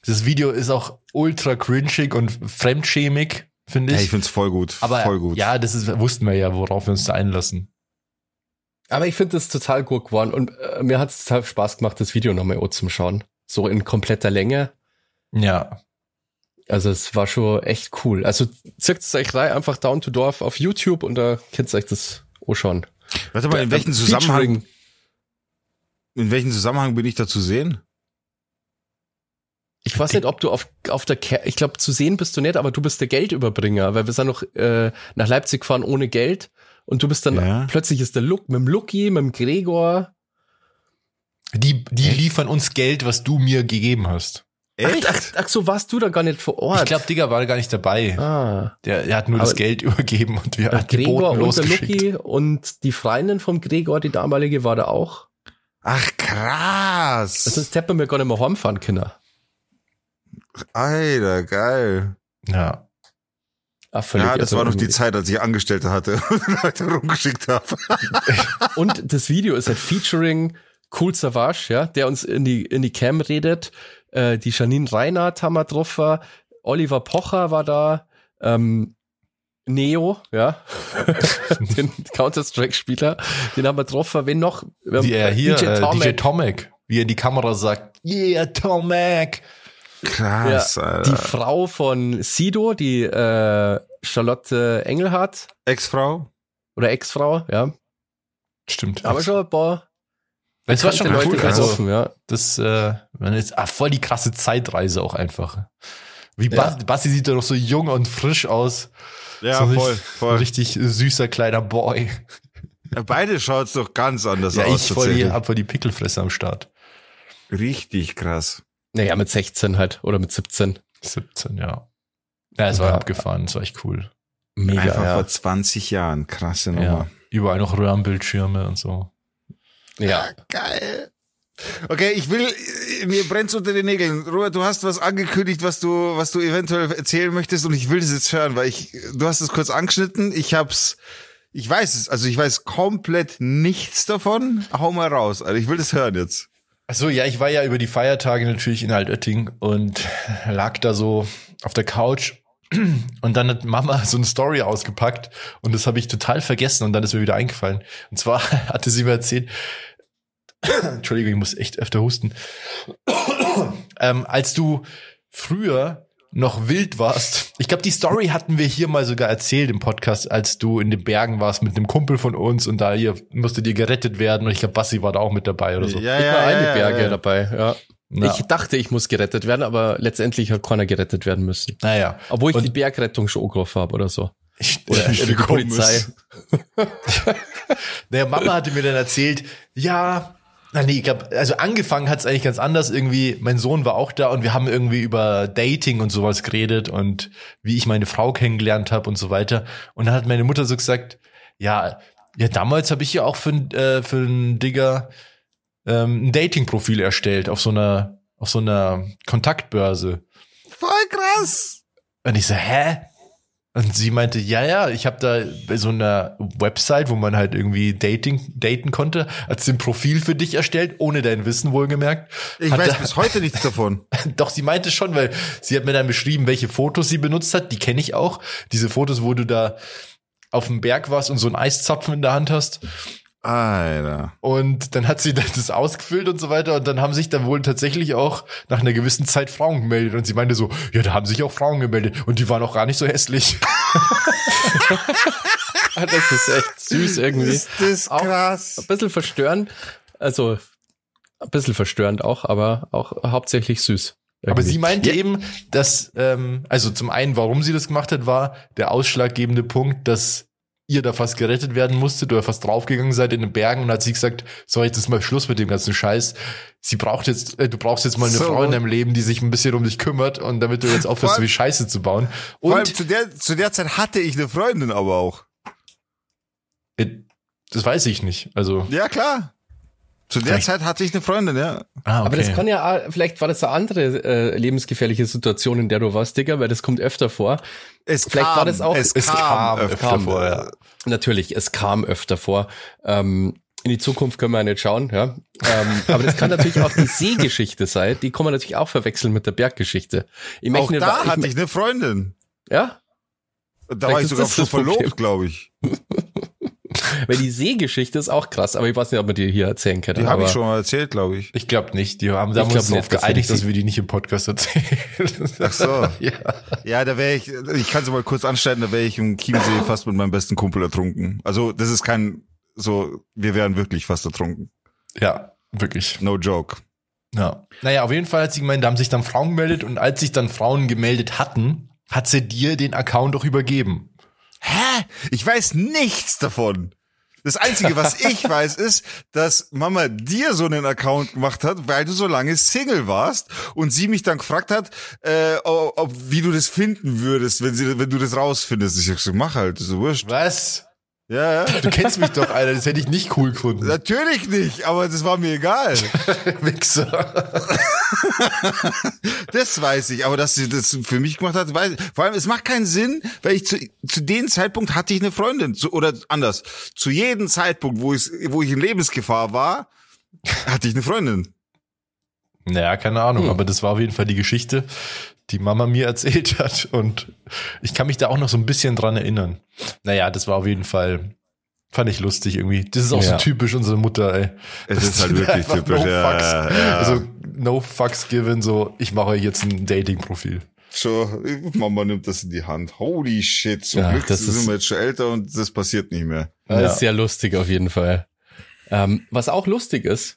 das Video ist auch ultra cringig und fremdschämig, finde Ja, ich. ich find's voll gut. Aber voll gut. ja, das ist, wussten wir ja, worauf wir uns da einlassen. Aber ich finde das total gut geworden und äh, mir hat es total Spaß gemacht, das Video nochmal zum Schauen. So in kompletter Länge. Ja. Also es war schon echt cool. Also zückt es euch rein, einfach Down to Dorf auf YouTube und da könnt ihr euch das auch schauen. Warte mal, in welchem Zusammenhang, in welchem Zusammenhang bin ich da zu sehen? Ich weiß nicht, ob du auf, auf der, Ke ich glaube, zu sehen bist du nicht, aber du bist der Geldüberbringer, weil wir sind noch äh, nach Leipzig gefahren ohne Geld und du bist dann, Ja. plötzlich ist der Look mit dem Lucky, mit dem Gregor. Die, die liefern uns Geld, was du mir gegeben hast. Echt? Ach, ach so, warst du da gar nicht vor Ort? Ich glaube, Digga war gar nicht dabei. ah, Der, der hat nur das Aber- Geld übergeben und wir hatten die Gregor Boten und der losgeschickt. Lucky und die Freundin vom Gregor, die damalige, war da auch. Ach, krass. Sonst hätten wir gar nicht mehr heimfahren können. Alter, geil. Ja. Völlig Ja, das war noch die. Zeit, als ich Angestellte hatte und Leute rumgeschickt habe. Und das Video ist halt featuring Cool Savage, ja, der uns in die, in die Cam redet. Äh, die Janine Reinhardt haben wir drauf, war. Oliver Pocher war da. Ähm, Neo, ja, den Counter-Strike-Spieler, den haben wir drauf. Wen noch? Wir haben, Die, äh, hier, DJ DJ, Tomek. äh, DJ Tomek, wie er in die Kamera sagt, yeah, Tomek. Krass, die Alter. Frau von Sido, die äh, Charlotte Engelhardt Ex-Frau? oder Ex-Frau, ja. Stimmt. Aber schon ein paar das war schon bekannte cool. Leute Also, getroffen, ja. das, äh, man ist, ah, voll die krasse Zeitreise auch einfach. Wie Ja. Basti, Basti sieht doch noch so jung und frisch aus. Ja, so voll, richtig, voll. Richtig süßer kleiner Boy. Beide schaut's doch ganz anders Ja, aus. ich voll die, hab voll die Pickelfresse am Start. Richtig krass. Naja, mit 16 halt oder mit 17. 17, ja. Ja, es war Ja. abgefahren, es war echt cool. Mega, Einfach ja. vor 20 Jahren. Krasse Ja. Nummer. Überall noch Röhrenbildschirme und so. Ja. Geil. Okay, ich will, mir brennt's unter den Nägeln. Robert, du hast was angekündigt, was du, was du eventuell erzählen möchtest und ich will das jetzt hören, weil ich, du hast es kurz angeschnitten. Ich hab's, ich weiß es, also ich weiß komplett nichts davon. Hau mal raus. Also ich will das hören jetzt. Achso, ja, ich war ja über die Feiertage natürlich in Altötting und lag da so auf der Couch und dann hat Mama so eine Story ausgepackt und das habe ich total vergessen und dann ist mir wieder eingefallen. Und zwar hatte sie mir erzählt, Entschuldigung, ich muss echt öfter husten, ähm, als du früher noch wild warst. Ich glaube, die Story hatten wir hier mal sogar erzählt im Podcast, als du in den Bergen warst mit einem Kumpel von uns und da ihr musstet ihr gerettet werden und ich glaube, Bassi war da auch mit dabei oder so. Ja, ich ja, war ja, eine ja, Berge ja. dabei, ja. Ja. Ich dachte, ich muss gerettet werden, aber letztendlich hat keiner gerettet werden müssen. Naja. Obwohl ich Und- die Bergrettung schon angerufen habe oder so. Oder die Polizei. Der Mama hatte mir dann erzählt, ja, na nee, ich glaub, also angefangen hat es eigentlich ganz anders irgendwie. Mein Sohn war auch da und wir haben irgendwie über Dating und sowas geredet und wie ich meine Frau kennengelernt habe und so weiter. Und dann hat meine Mutter so gesagt, ja, ja, damals habe ich ja auch für, äh, für einen Digger ähm, ein Dating-Profil erstellt auf so einer auf so einer Kontaktbörse. Voll krass. Und ich so, hä? Und sie meinte, ja, ja, ich habe da bei so einer Website, wo man halt irgendwie Dating daten konnte, hat sie ein Profil für dich erstellt, ohne dein Wissen wohlgemerkt. Ich Hat weiß da- bis heute nichts davon. Doch, sie meinte schon, weil sie hat mir dann beschrieben, welche Fotos sie benutzt hat. Die kenne ich auch. Diese Fotos, wo du da auf dem Berg warst und so einen Eiszapfen in der Hand hast. Alter. Und dann hat sie das ausgefüllt und so weiter. Und dann haben sich dann wohl tatsächlich auch nach einer gewissen Zeit Frauen gemeldet. Und sie meinte so, ja, da haben sich auch Frauen gemeldet. Und die waren auch gar nicht so hässlich. Ah, Das ist echt süß irgendwie. Ist das Auch- krass. Ein bisschen verstörend. Also, ein bisschen verstörend auch, aber auch hauptsächlich süß. Aber irgendwie. sie meinte Ja, eben, dass, ähm, also zum einen, warum sie das gemacht hat, war der ausschlaggebende Punkt, dass ihr da fast gerettet werden musstet oder fast draufgegangen seid in den Bergen und hat sie gesagt, so jetzt ist mal Schluss mit dem ganzen Scheiß. Sie braucht jetzt, äh, du brauchst jetzt mal eine So. Frau in deinem Leben, die sich ein bisschen um dich kümmert und damit du jetzt aufhörst, so viel Scheiße zu bauen. Vor allem Und zu der, zu der Zeit hatte ich eine Freundin aber auch. äh, das weiß ich nicht. Also, Ja, klar. Zu der Vielleicht- Zeit hatte ich eine Freundin, ja. ah, okay. Aber das kann ja, vielleicht war das eine andere äh, lebensgefährliche Situation, in der du warst, Digga, weil das kommt öfter vor. Es Vielleicht kam, war das auch- es, es kam, kam öfter vor. vor, ja. Natürlich, es kam öfter vor. Ähm, in die Zukunft können wir ja nicht schauen, ja. Ähm, aber das kann natürlich auch die Seegeschichte sein. Die kann man natürlich auch verwechseln mit der Berggeschichte. Ich Auch nicht- da ich hatte ich eine Freundin. Ja, Da war Vielleicht ich ist sogar schon verlobt, glaube ich. weil die Seegeschichte ist auch krass, aber ich weiß nicht, ob wir die hier erzählen können. Die habe ich schon mal erzählt, glaube ich. Ich glaube nicht. Die haben, da haben Ich wir uns darauf nicht, dass wir geeinigt, die- dass wir die nicht im Podcast erzählen. Ach so. ja. Ja, da wäre ich, ich kann es mal kurz anschneiden, da wäre ich im Chiemsee fast mit meinem besten Kumpel ertrunken. Also das ist kein, so, wir wären wirklich fast ertrunken. ja, wirklich. No joke. Ja. Naja, auf jeden Fall hat sie gemeint, da haben sich dann Frauen gemeldet und als sich dann Frauen gemeldet hatten, hat sie dir den Account auch übergeben. Hä? Ich weiß nichts davon. Das Einzige, was ich weiß, ist, dass Mama dir so einen Account gemacht hat, weil du so lange Single warst und sie mich dann gefragt hat, äh, ob, ob, wie du das finden würdest, wenn, sie, wenn du das rausfindest. Ich hab so, mach halt, so wurscht. Was? Ja, ja. Du kennst mich doch, Alter, das hätte ich nicht cool gefunden. Natürlich nicht, aber das war mir egal. Wichser. Das weiß ich, aber dass sie das für mich gemacht hat, weiß ich. Vor allem, es macht keinen Sinn, weil ich zu, zu dem Zeitpunkt hatte ich eine Freundin. Zu, oder anders. Zu jedem Zeitpunkt, wo ich, wo ich in Lebensgefahr war, hatte ich eine Freundin. Naja, keine Ahnung, Hm. aber das war auf jeden Fall die Geschichte, die Mama mir erzählt hat und ich kann mich da auch noch so ein bisschen dran erinnern. Naja, das war auf jeden Fall, fand ich lustig irgendwie. Das ist auch Ja. so typisch unsere Mutter, ey. Es Das ist halt wirklich typisch, No ja, fucks. ja. Also, no fucks given, so, ich mache euch jetzt ein Dating-Profil. So, Mama nimmt das in die Hand. Holy shit, zum Ja, Glück das sind ist- wir jetzt schon älter und das passiert nicht mehr. Das Ja. ist sehr lustig auf jeden Fall. Ähm, was auch lustig ist,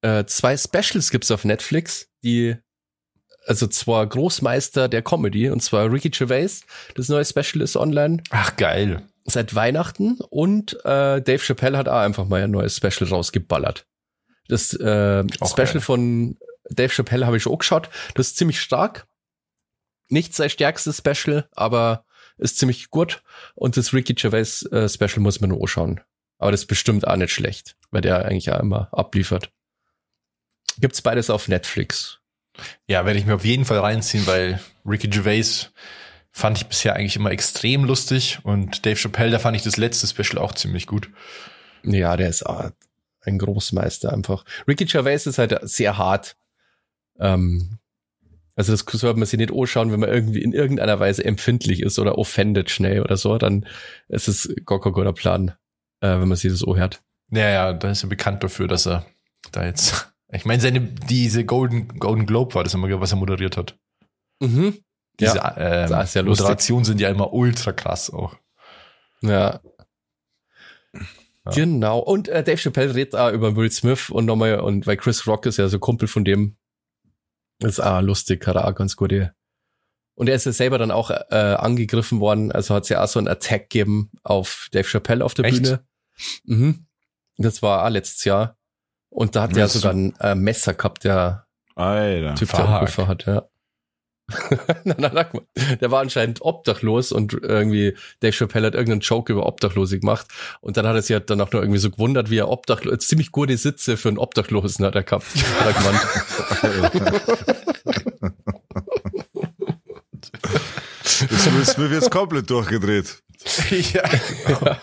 äh, zwei Specials gibt's auf Netflix, die also zwar Großmeister der Comedy, und zwar Ricky Gervais, das neue Special ist online Ach, geil. seit Weihnachten und äh, Dave Chappelle hat auch einfach mal ein neues Special rausgeballert. Das äh, Auch Special geil. von Dave Chappelle habe ich auch geschaut. Das ist ziemlich stark. Nicht sein stärkstes Special, aber ist ziemlich gut. Und das Ricky Gervais äh, Special muss man nur anschauen. Aber das ist bestimmt auch nicht schlecht, weil der eigentlich auch immer abliefert. Gibt's beides auf Netflix. Ja, werde ich mir auf jeden Fall reinziehen, weil Ricky Gervais fand ich bisher eigentlich immer extrem lustig und Dave Chappelle, da fand ich das letzte Special auch ziemlich gut. Ja, der ist ein Großmeister einfach. Ricky Gervais ist halt sehr hart. Ähm, also das sollte man sich nicht anschauen, wenn man irgendwie in irgendeiner Weise empfindlich ist oder offended schnell oder so, dann ist es gar kein guter Plan, äh, wenn man sich das anhört. Ja, ja, da ist er bekannt dafür, dass er da jetzt, ich meine, seine, diese Golden, Golden Globe war das immer, was er moderiert hat. Mhm. Diese Ja, ähm, das ist sehr lustig. Moderationen sind ja immer ultra krass auch. Ja. Genau. Und äh, Dave Chappelle redet auch über Will Smith und nochmal, und weil Chris Rock ist ja so Kumpel von dem, ist auch lustig, hat er auch ganz gute. Und er ist ja selber dann auch äh, angegriffen worden, also hat es ja auch so einen Attack gegeben auf Dave Chappelle auf der Echt? Bühne. Mhm. Das war auch letztes Jahr. Und da hat er so. sogar ein äh, Messer gehabt, der Alter. Typ, der. Anrufer hat, ja. na, na, mal. Der war anscheinend obdachlos und irgendwie Dave Chappelle hat irgendeinen Joke über Obdachlose gemacht und dann hat er sich halt dann auch noch irgendwie so gewundert, wie er obdachlos, ziemlich gute Sitze für einen Obdachlosen hat er gehabt. Hat er gemeint. Das ist mir jetzt komplett durchgedreht. ja. Ja,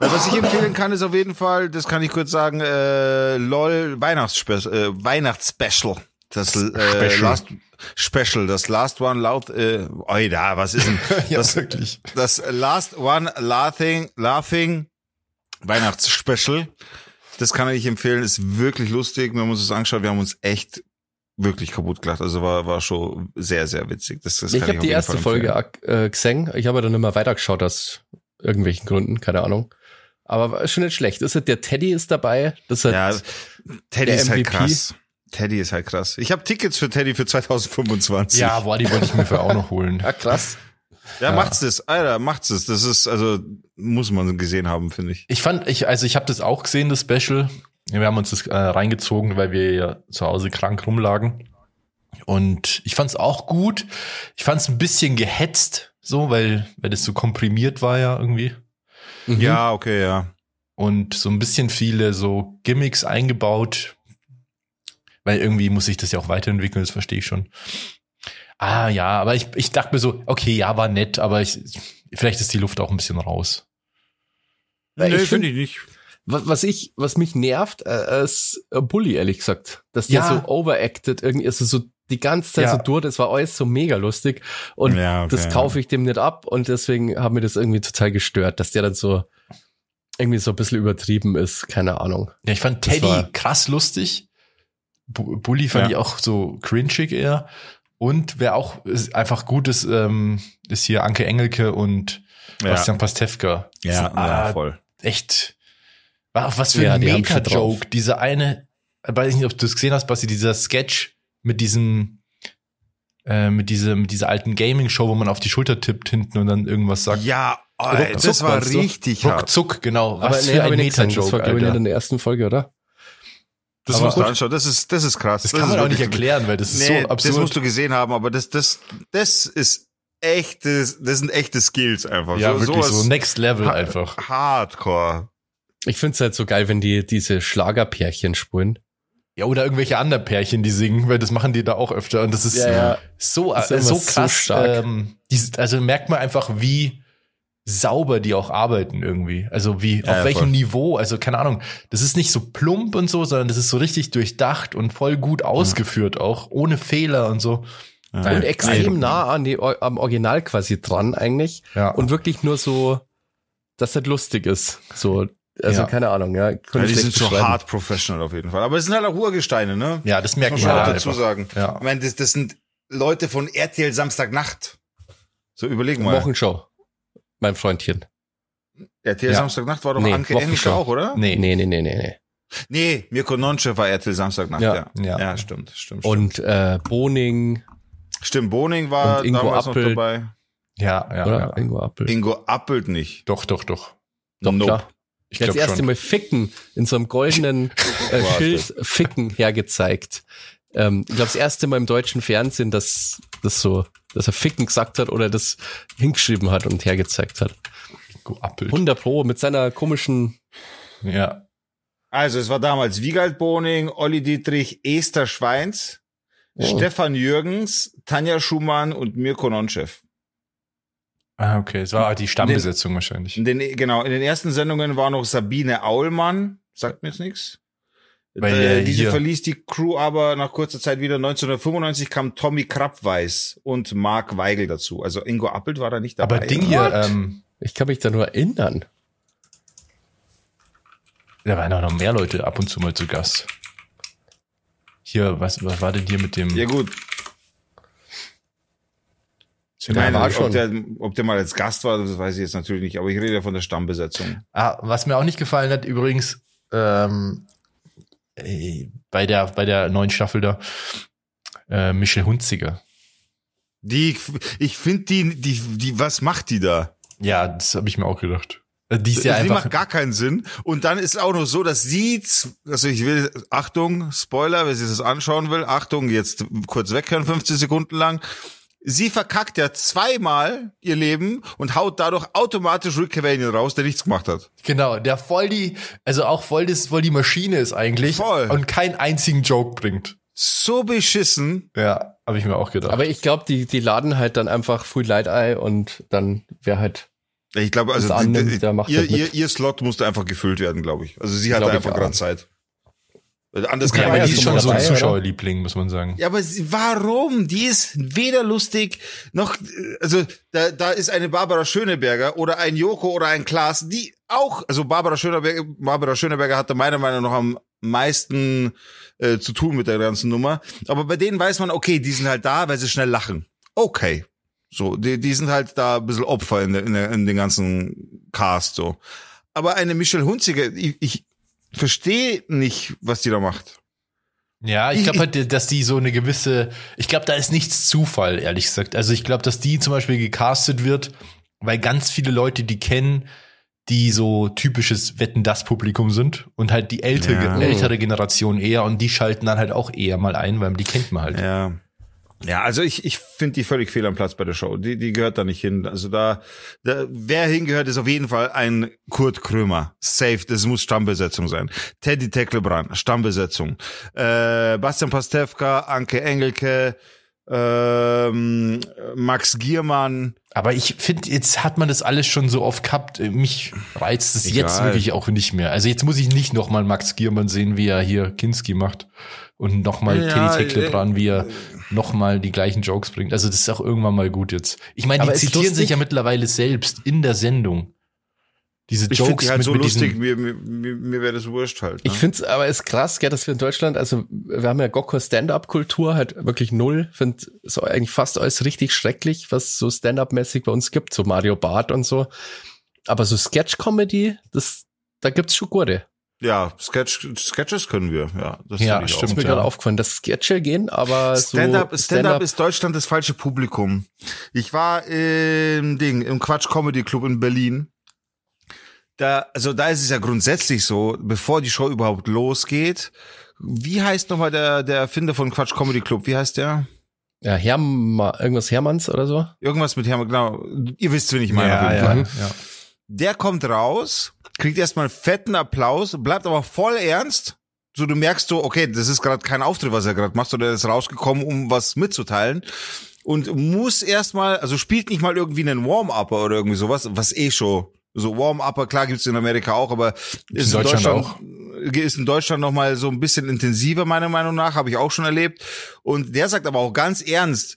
was ich empfehlen kann, ist auf jeden Fall, das kann ich kurz sagen, äh, LOL Weihnachtsspecial, äh, Weihnachtsspecial. Das äh, Special. Last Special, das Last One laut, äh, oida, was ist denn? ja, Das, wirklich. das Last One Laughing, Laughing Weihnachtsspecial. Das kann ich empfehlen, ist wirklich lustig. Wir haben uns das angeschaut, wir haben uns echt wirklich kaputt gelacht. Also war, war schon sehr, sehr witzig. Das, das ich habe die erste Folge äh, gesehen. Ich habe dann immer weitergeschaut aus irgendwelchen Gründen, keine Ahnung. Aber war schon nicht schlecht. Ist halt der Teddy ist dabei. Das ist halt, Ja, Teddy ist halt MVP. krass. Teddy ist halt krass. Ich habe Tickets für Teddy für 2025. Ja, boah, die wollte ich mir für auch noch holen. ja krass. ja, macht's das, Alter, macht's das. Das ist also muss man gesehen haben, finde ich. Ich fand, ich, also ich habe das auch gesehen, das Special. Wir haben uns das äh, reingezogen, weil wir ja zu Hause krank rumlagen. Und ich fand es auch gut. Ich fand es ein bisschen gehetzt, so, weil, weil das so komprimiert war ja irgendwie. Mhm. Ja, okay, ja. Und so ein bisschen viele so Gimmicks eingebaut. Weil irgendwie muss sich das ja auch weiterentwickeln, das verstehe ich schon. Ah ja, aber ich, ich dachte mir so, okay, ja, war nett, aber ich, vielleicht ist die Luft auch ein bisschen raus. Weil ich finde find- ich nicht. Was, ich, was mich nervt, äh, ist äh, Bully, ehrlich gesagt. Dass der Ja. so overacted irgendwie ist, so die ganze Zeit Ja. so durch, das war alles so mega lustig. Und Ja, okay, das kaufe ich dem nicht ab und deswegen hat mir das irgendwie total gestört, dass der dann so irgendwie so ein bisschen übertrieben ist, keine Ahnung. Ja, ich fand Teddy krass lustig. Bu- Bully fand Ja. ich auch so cringig eher. Und wer auch einfach gut ist, ähm, ist hier Anke Engelke und Ja. Bastian Pastewka. Ja, ah, voll. echt. Was für ein Meta-Joke. Diese eine, ich weiß nicht, ob du es gesehen hast, Basti, dieser Sketch mit diesem, äh, mit dieser, mit dieser alten Gaming-Show, wo man auf die Schulter tippt hinten und dann irgendwas sagt. Ja, oh, Ruckzuck das war du? richtig hart. Ruckzuck, genau. Aber Was nee, für ein nicht gesehen. Das Meta-Joke, war, glaube ich, Alter. in der ersten Folge, oder? Das Aber musst du anschauen. Das ist, das ist krass. Das ist kann man auch nicht erklären, weil das ist Nee, so das absurd. musst du gesehen haben, aber das, das, das ist echtes, das sind echte Skills einfach. ja, so, wirklich so Next Level einfach. Hardcore. Ich find's halt so geil, wenn die diese Schlagerpärchen spulen. Ja, oder irgendwelche anderen Pärchen, die singen, weil das machen die da auch öfter. Und das ist Ja, ja. so, Das ist äh, so so krass. stark. ähm, die, also merkt man einfach, wie sauber die auch arbeiten irgendwie. Also wie, Ja, auf ja, welchem voll. Niveau, also keine Ahnung. Das ist nicht so plump und so, sondern das ist so richtig durchdacht und voll gut ausgeführt auch, ohne Fehler und so. Ja. Und extrem nah an die, am Original quasi dran eigentlich. Ja. Und wirklich nur so, dass das lustig ist. So, also Ja. keine Ahnung, ja. Ja, die sind so hard professional auf jeden Fall. Aber es sind halt auch Urgesteine, ne? ja, das merkt Muss man man auch halt dazu einfach. sagen. Ja. Ich meine, das, das sind Leute von RTL Samstagnacht. So überleg mal. Wochenshow. Mein Freundchen. RTL Ja. Samstagnacht war doch Nee, Anke Engelke auch, oder? Nee. Nee, nee, nee, nee, nee. Nee, Mirko Nonche war RTL Samstagnacht, Ja. ja. Ja. Ja, stimmt, stimmt. stimmt. Und äh, Boning Stimmt, Boning war damals Appelt. noch dabei. Ja, ja, oder ja. Ingo Appel. Ingo Appelt nicht. Doch, doch, doch. Doch, Nope. klar. Ich Das glaube erste schon. Mal Ficken in so einem goldenen äh, Schild Ficken hergezeigt. Ähm, ich glaube, das erste Mal im deutschen Fernsehen, dass das so, dass er Ficken gesagt hat oder das hingeschrieben hat und hergezeigt hat. Appelt. 100 Pro mit seiner komischen, Ja. Also, es war damals Wiegald Boning, Olli Dietrich, Esther Schweins, Oh. Stefan Jürgens, Tanja Schumann und Mirko Nonchev. Ah, okay. Es war die Stammbesetzung wahrscheinlich. In den, genau, in den ersten Sendungen war noch Sabine Aulmann, sagt mir jetzt nichts. Weil, äh, äh, diese hier- verließ die Crew aber nach kurzer Zeit wieder. 1995 kam Tommy Krappweiß und Mark Weigel dazu. Also Ingo Appelt war da nicht dabei. Aber Ding hier, ähm, ich kann mich da nur erinnern. da waren auch noch mehr Leute ab und zu mal zu Gast. Hier, was, was war denn hier mit dem? Ja gut. Ich meine, war ob, schon. der, ob der mal als Gast war, das weiß ich jetzt natürlich nicht, aber ich rede ja von der Stammbesetzung. Ah, was mir auch nicht gefallen hat, übrigens, ähm, äh, bei der, bei der neuen Staffel da, äh, Michelle Hunziger. Die, ich finde die, die, die, was macht die da? Ja, das habe ich mir auch gedacht. Äh, Die ist ja die einfach. macht gar keinen Sinn. Und dann ist auch noch so, dass sie, also ich will, Achtung, Spoiler, wer sich das anschauen will, Achtung, jetzt kurz weghören, 15 Sekunden lang. Sie verkackt ja zweimal ihr Leben und haut dadurch automatisch Rick Cavanian raus, der nichts gemacht hat. Genau, der voll die, also auch voll das, voll die Maschine ist eigentlich. Voll. Und keinen einzigen Joke bringt. So beschissen. Ja, habe ich mir auch gedacht. Aber ich glaube, die, die laden halt dann einfach Free Light Eye und dann wäre halt. Ich glaube, also Das annimmt, die- die- der macht ihr, halt ihr, ihr Slot musste einfach gefüllt werden, glaube ich. Also sie hatte ich einfach gerade Zeit. Weil Anders Okay, kann ja, man aber die ist schon so ein? Zuschauerliebling, muss man sagen. Ja, aber sie, warum? Die ist weder lustig noch, äh, also da, da ist eine Barbara Schöneberger oder ein Joko oder ein Klaas, die auch, also Barbara Schöneberger, Barbara Schöneberger hatte meiner Meinung nach am meisten äh, zu tun mit der ganzen Nummer. Aber bei denen weiß man, okay, die sind halt da, weil sie schnell lachen. Okay. So, die, die sind halt da ein bisschen Opfer in, der, in, der, in den ganzen Cast so. Aber eine Michelle Hunziger, ich, ich verstehe nicht, was die da macht. Ja, ich glaube halt, dass die so eine gewisse, ich glaube, da ist nichts Zufall, ehrlich gesagt. Also ich glaube, dass die zum Beispiel gecastet wird, weil ganz viele Leute die kennen, die so typisches Wetten das Publikum sind und halt die ältere, Ja. ältere Generation eher und die schalten dann halt auch eher mal ein, weil die kennt man halt. Ja. Ja, also ich, ich finde die völlig fehl am Platz bei der Show. Die, die gehört da nicht hin. Also da, da, wer hingehört, ist auf jeden Fall ein Kurt Krömer. Safe, das muss Stammbesetzung sein. Teddy Tecklebrand, Stammbesetzung. Äh, Bastian Pastewka, Anke Engelke, ähm, Max Giermann. Aber ich finde, jetzt hat man das alles schon so oft gehabt. Mich reizt es jetzt wirklich auch nicht mehr. Also jetzt muss ich nicht noch mal Max Giermann sehen, wie er hier Kinski macht. Und noch mal Ja, Teddy Tecklebrand, wie er äh, noch mal die gleichen Jokes bringt. Also das ist auch irgendwann mal gut jetzt. Ich meine, die zitieren sich ja mittlerweile selbst in der Sendung. Diese Ich finde Jokes die halt mit, so mit lustig, mir, mir, mir, wäre das wurscht halt. Ne? Ich finde es aber ist krass, gell, dass wir in Deutschland, also wir haben ja Gokko Stand-up-Kultur halt wirklich null. Finde so eigentlich fast alles richtig schrecklich, was so Stand-up-mäßig bei uns gibt, so Mario Barth und so. Aber so Sketch-Comedy, das, da gibt's schon gute. ja, Sketch, Sketches können wir, ja. Das Ja, ich auch. stimmt. Ist mir ja. gerade aufgefallen, dass Sketche gehen, aber Stand-up so Stand-up ist Deutschland das falsche Publikum. Ich war im Ding, im Quatsch Comedy Club in Berlin. Da, also da ist es ja grundsätzlich so, bevor die Show überhaupt losgeht. Wie heißt nochmal der, der Erfinder von Quatsch Comedy Club? Wie heißt der? ja, Herma, irgendwas Hermanns oder so. Irgendwas mit Hermann, genau. Ihr wisst, wen ich meine. auf ja, jeden ja, Fall. ja. Der kommt raus, kriegt erstmal fetten Applaus, bleibt aber voll ernst. So, du merkst so, okay, das ist gerade kein Auftritt, was er gerade macht, sondern er ist rausgekommen, um was mitzuteilen. Und muss erstmal, also spielt nicht mal irgendwie einen Warm-Upper oder irgendwie sowas, was eh schon. So Warm-Upper, klar gibt's in Amerika auch, aber ist in Deutschland Deutschland, ist in Deutschland noch mal so ein bisschen intensiver, meiner Meinung nach, habe ich auch schon erlebt. Und der sagt aber auch ganz ernst,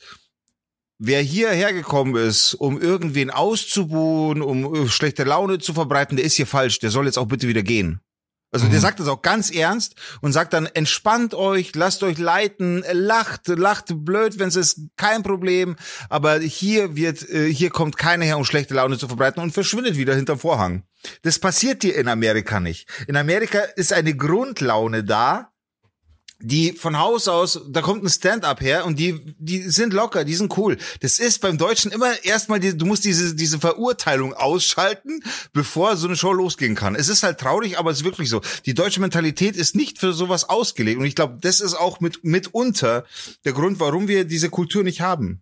Wer hierher gekommen ist, um irgendwen auszubuhen, um äh, schlechte Laune zu verbreiten, der ist hier falsch. Der soll jetzt auch bitte wieder gehen. Also der Mhm. sagt das auch ganz ernst und sagt dann, entspannt euch, lasst euch leiten, lacht, lacht blöd, wenn es ist, kein Problem. Aber hier wird, äh, hier kommt keiner her, um schlechte Laune zu verbreiten und verschwindet wieder hinterm Vorhang. Das passiert dir in Amerika nicht. In Amerika ist eine Grundlaune da, die von Haus aus, da kommt ein Stand-up her und die, die sind locker, die sind cool. Das ist beim Deutschen immer erstmal, die, du musst diese, diese Verurteilung ausschalten, bevor so eine Show losgehen kann. Es ist halt traurig, aber es ist wirklich so. Die deutsche Mentalität ist nicht für sowas ausgelegt und ich glaube, das ist auch mit, mitunter der Grund, warum wir diese Kultur nicht haben.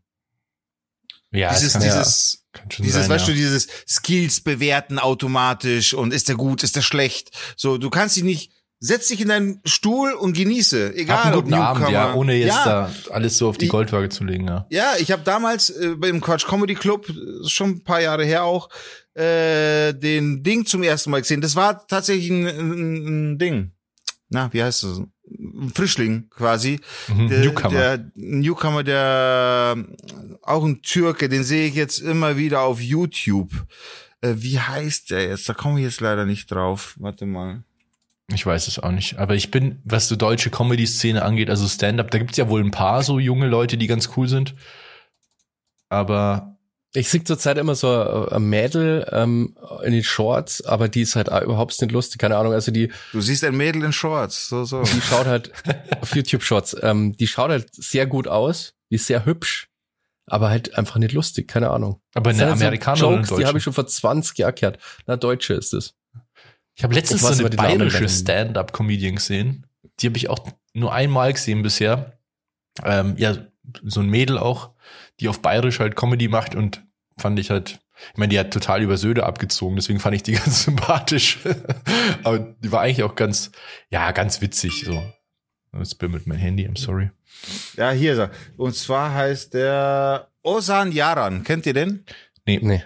Ja, dieses, das kann, dieses, schon dieses, sein, weißt ja. du, dieses Skills bewerten automatisch und ist der gut, ist der schlecht. So, du kannst dich nicht, setz dich in deinen Stuhl und genieße, egal einen ob guten Abend, ja, ohne jetzt ja, da alles so auf die Ich- Goldwaage zu legen, ja. Ja, ich habe damals äh, beim Quatsch Comedy Club, äh, schon ein paar Jahre her auch, äh, den Ding zum ersten Mal gesehen. Das war tatsächlich ein, ein, ein Ding. Na, wie heißt das? Ein Frischling quasi. Mhm, Der, Newcomer. Der Newcomer, der auch ein Türke, den sehe ich jetzt immer wieder auf YouTube. Äh, wie heißt der jetzt? Da komme ich jetzt leider nicht drauf. Warte mal. Ich weiß es auch nicht. Aber ich bin, was so deutsche Comedy-Szene angeht, also Stand-up, da gibt's ja wohl ein paar so junge Leute, die ganz cool sind. Aber Ich sehe zurzeit immer so ein ein Mädel ähm, in den Shorts, aber die ist halt überhaupt nicht lustig, keine Ahnung. Also die, Du siehst ein Mädel in Shorts, so, so. die schaut halt auf YouTube Shorts, ähm, die schaut halt sehr gut aus, die ist sehr hübsch, aber halt einfach nicht lustig, keine Ahnung. Aber eine sind halt so Amerikanerin oder eine Jokes, die habe ich schon vor 20 Jahren gehört. Na, Deutsche ist es. Ich habe letztens so eine bayerische. Stand-up-Comedian gesehen. Die habe ich auch nur einmal gesehen bisher. Ähm, ja, so ein Mädel auch, die auf bayerisch halt Comedy macht und fand ich halt, ich meine, die hat total über Söder abgezogen, deswegen fand ich die ganz sympathisch. Aber die war eigentlich auch ganz, ja, ganz witzig, so. Jetzt bimmelt mein Handy, I'm sorry. Ja, hier ist er. Und zwar heißt der Osan Yaran. Kennt ihr den? Nee.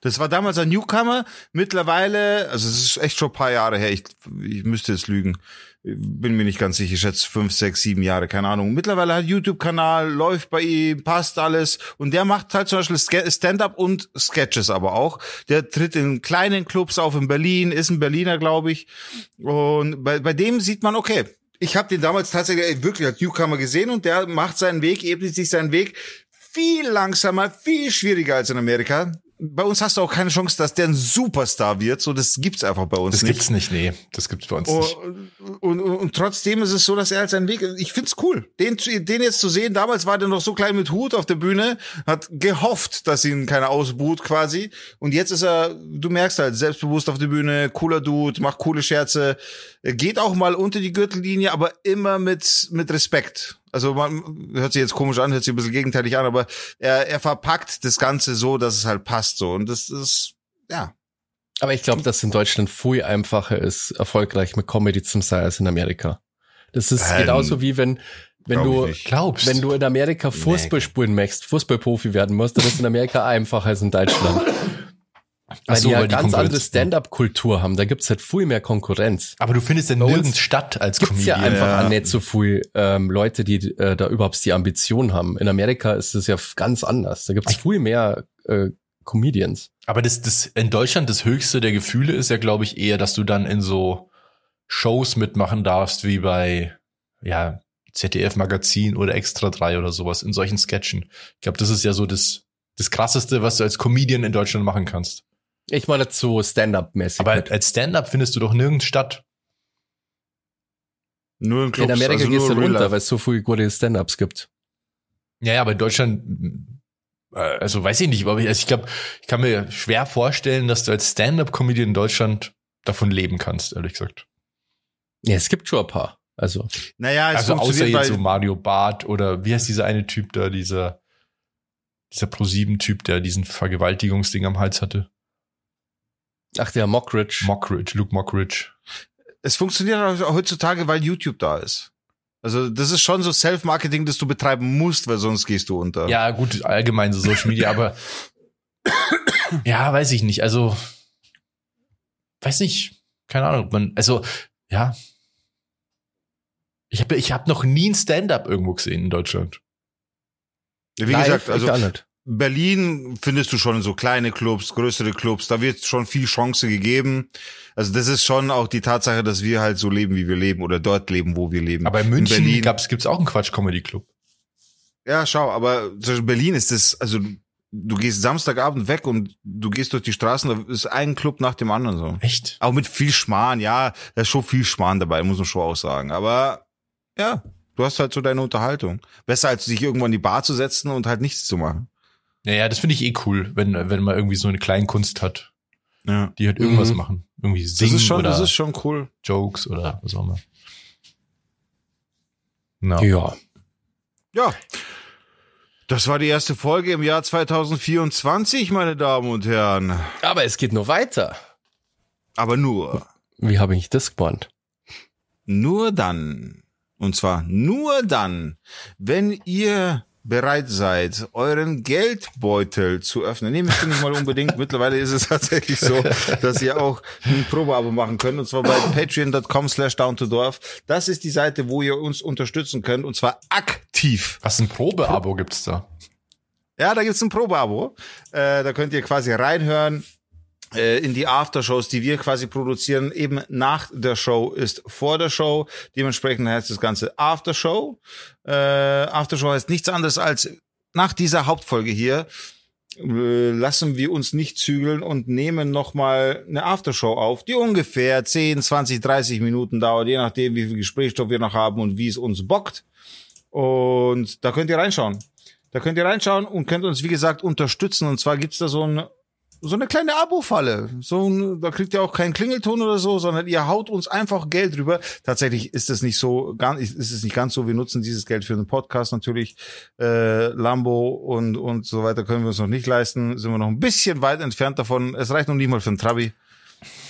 Das war damals ein Newcomer. Mittlerweile, also es ist echt schon ein paar Jahre her. Ich, ich müsste jetzt lügen. Bin mir nicht ganz sicher. Ich schätze fünf, sechs, sieben Jahre, keine Ahnung. Mittlerweile hat YouTube-Kanal, läuft bei ihm, passt alles. Und der macht halt zum Beispiel Stand-up und Sketches aber auch. Der tritt in kleinen Clubs auf in Berlin, ist ein Berliner, glaube ich. Und bei, bei dem sieht man, okay, ich habe den damals tatsächlich wirklich als Newcomer gesehen und der macht seinen Weg, ebnet sich seinen Weg viel langsamer, viel schwieriger als in Amerika. Bei uns hast du auch keine Chance, dass der ein Superstar wird. So, das gibt's einfach bei uns Das nicht. gibt's nicht, nee. Das gibt's bei uns Oh, nicht. und, und, und trotzdem ist es so, dass er halt seinen Weg, ich find's cool, den, den jetzt zu sehen, damals war der noch so klein mit Hut auf der Bühne, hat gehofft, dass ihn keiner ausbuht quasi und jetzt ist er, du merkst halt, selbstbewusst auf der Bühne, cooler Dude, macht coole Scherze, Er geht auch mal unter die Gürtellinie, aber immer mit, mit Respekt. Also man hört sich jetzt komisch an, hört sich ein bisschen gegenteilig an, aber er, er verpackt das Ganze so, dass es halt passt so und das ist, ja, Aber ich glaube, dass in Deutschland viel einfacher ist, erfolgreich mit Comedy zum sein als in Amerika. Das ist Ähm, genauso wie wenn, wenn glaub du. Glaubst wenn du in Amerika Fußball spielen möchtest, Fußballprofi werden musst, dann ist in Amerika einfacher als in Deutschland. Weil so, die ja weil die ganz andere Stand-up-Kultur haben. Da gibt's halt viel mehr Konkurrenz. Aber du findest ja nirgends statt als Gibt's ja Comedian. einfach Ja. nicht so viel ähm, Leute, die äh, da überhaupt die Ambition haben. In Amerika ist es ja ganz anders. Da gibt's viel mehr äh, Comedians. Aber das, das in Deutschland das höchste der Gefühle ist ja, glaube ich, eher, dass du dann in so Shows mitmachen darfst, wie bei ja ZDF Magazin oder Extra 3 oder sowas, in solchen Sketchen. Ich glaube, das ist ja so das, das krasseste, was du als Comedian in Deutschland machen kannst. Ich meine so Stand-up-mäßig. Aber mit. als Stand-up findest du doch nirgends statt. nur in Clubs, in Amerika also dann Real runter, weil es so viele gute Stand-ups gibt. Ja, ja, aber in Deutschland, äh, also weiß ich nicht, aber ich, also ich glaube, ich kann mir schwer vorstellen, dass du als Stand-up-Comedian in Deutschland davon leben kannst, ehrlich gesagt. Ja, es gibt schon ein paar. Also, Naja, es also außer jetzt so Mario Barth oder wie heißt dieser eine Typ da, dieser, dieser Pro-7-Typ, der diesen Vergewaltigungsding am Hals hatte? Ach, der Mockridge. Mockridge, Luke Mockridge. es funktioniert auch heutzutage, weil YouTube da ist. Also das ist schon so Self-Marketing, das du betreiben musst, weil sonst gehst du unter. Ja, gut, allgemein so Social Media, aber ja, weiß ich nicht. Also, weiß nicht, keine Ahnung. Man, also, ja. Ich habe ich hab noch nie ein Stand-up irgendwo gesehen in Deutschland. Wie Live, gesagt, ich also auch nicht. Berlin findest du schon so kleine Clubs, größere Clubs, da wird schon viel Chance gegeben. Also das ist schon auch die Tatsache, dass wir halt so leben, wie wir leben oder dort leben, wo wir leben. Aber in München Berlin, gab's, gibt's auch einen Quatsch-Comedy-Club. Ja, schau, aber zum Berlin ist das, also du gehst Samstagabend weg und du gehst durch die Straßen, da ist ein Club nach dem anderen so. Echt? Auch mit viel Schmarrn, ja, da ist schon viel Schmarrn dabei, muss man schon auch sagen. Aber ja, du hast halt so deine Unterhaltung. Besser als sich irgendwo in die Bar zu setzen und halt nichts zu machen. Ja, ja, das finde ich eh cool, wenn, wenn man irgendwie so eine Kleinkunst hat, Ja. die halt irgendwas Mhm. machen. Irgendwie Das singen ist schon, oder das ist schon cool. Jokes oder was auch immer. No. Ja. Ja. Das war die erste Folge im Jahr 2024, meine Damen und Herren. Aber es geht noch weiter. Aber nur, Wie habe ich das gemeint? nur dann, und zwar nur dann, wenn ihr bereit seid, euren Geldbeutel zu öffnen. Nee, müsst ihr nicht mal unbedingt. Mittlerweile ist es tatsächlich so, dass ihr auch ein Probeabo machen könnt, und zwar bei patreon.com slash down to dorf. Das ist die Seite, wo ihr uns unterstützen könnt, und zwar aktiv. Was ein Probeabo gibt's da? Ja, da gibt's ein Probeabo. Äh, da könnt ihr quasi reinhören in die Aftershows, die wir quasi produzieren. Eben nach der Show ist vor der Show. Dementsprechend heißt das Ganze Aftershow. Äh, Aftershow heißt nichts anderes als nach dieser Hauptfolge hier äh, lassen wir uns nicht zügeln und nehmen nochmal eine Aftershow auf, die ungefähr 10, 20, 30 Minuten dauert, je nachdem, wie viel Gesprächsstoff wir noch haben und wie es uns bockt. Und da könnt ihr reinschauen. Da könnt ihr reinschauen und könnt uns, wie gesagt, unterstützen. Und zwar gibt's da so ein so eine kleine Abo-Falle. So, ein, da kriegt ihr auch keinen Klingelton oder so, sondern ihr haut uns einfach Geld rüber. Tatsächlich ist es nicht so, ganz, ist es nicht ganz so. Wir nutzen dieses Geld für einen Podcast natürlich. Äh, Lambo und und so weiter können wir uns noch nicht leisten. Sind wir noch ein bisschen weit entfernt davon. Es reicht noch nicht mal für einen Trabi.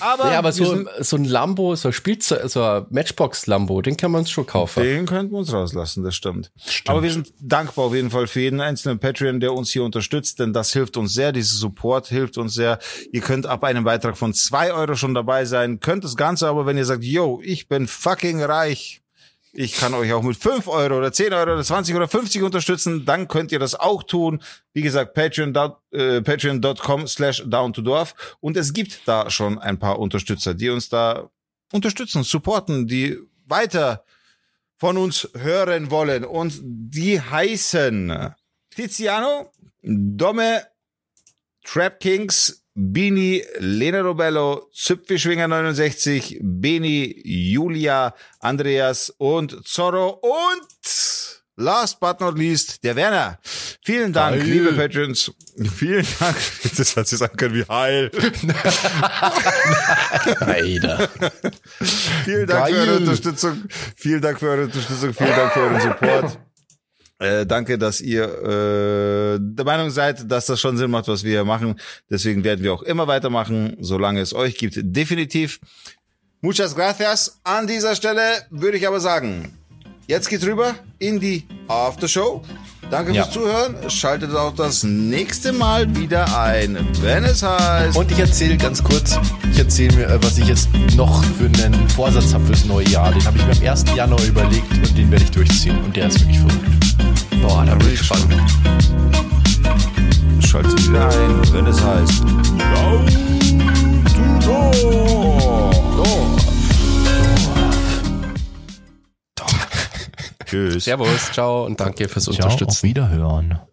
Aber, ja, aber so, so ein Lambo, so ein Spielzeug, so ein Matchbox-Lambo, den kann man schon kaufen. Den könnten wir uns rauslassen, das stimmt. stimmt. Aber wir sind dankbar auf jeden Fall für jeden einzelnen Patreon, der uns hier unterstützt, denn das hilft uns sehr, dieser Support hilft uns sehr. Ihr könnt ab einem Beitrag von zwei Euro schon dabei sein, könnt das Ganze aber, wenn ihr sagt, yo, ich bin fucking reich, ich kann euch auch mit 5 Euro oder 10 Euro oder 20 oder 50 unterstützen. Dann könnt ihr das auch tun. Wie gesagt, patreon.com äh, slash down to dorf. Und es gibt da schon ein paar Unterstützer, die uns da unterstützen, supporten, die weiter von uns hören wollen. Und die heißen Tiziano, Domme, Trap Kings, Bini, Lena Robello, Züpfischwinger 69, Beni, Julia, Andreas und Zorro und last but not least der Werner. Vielen Dank, heil. liebe Patrons. Vielen Dank. Das hat sich sagen können wie heil. Alter. Vielen Dank Geil. für eure Unterstützung. Vielen Dank für eure Unterstützung. Vielen Dank für euren Support. Äh, danke, dass ihr äh, der Meinung seid, dass das schon Sinn macht, was wir hier machen. Deswegen werden wir auch immer weitermachen, solange es euch gibt. Definitiv. Muchas gracias. An dieser Stelle würde ich aber sagen, jetzt geht's rüber in die Aftershow. Danke ja. fürs Zuhören. Schaltet auch das nächste Mal wieder ein, wenn es heißt. Und ich erzähle ganz kurz, ich erzähle mir, äh, was ich jetzt noch für einen Vorsatz habe fürs neue Jahr. Den habe ich mir am 1. Januar überlegt und den werde ich durchziehen. Und der ist wirklich verrückt. Boah, da bin ich spannend. Schaltet wieder ein, wenn es heißt. Down to Tschüss. Servus, ciao und danke fürs ciao, Unterstützen. Auf Wiederhören.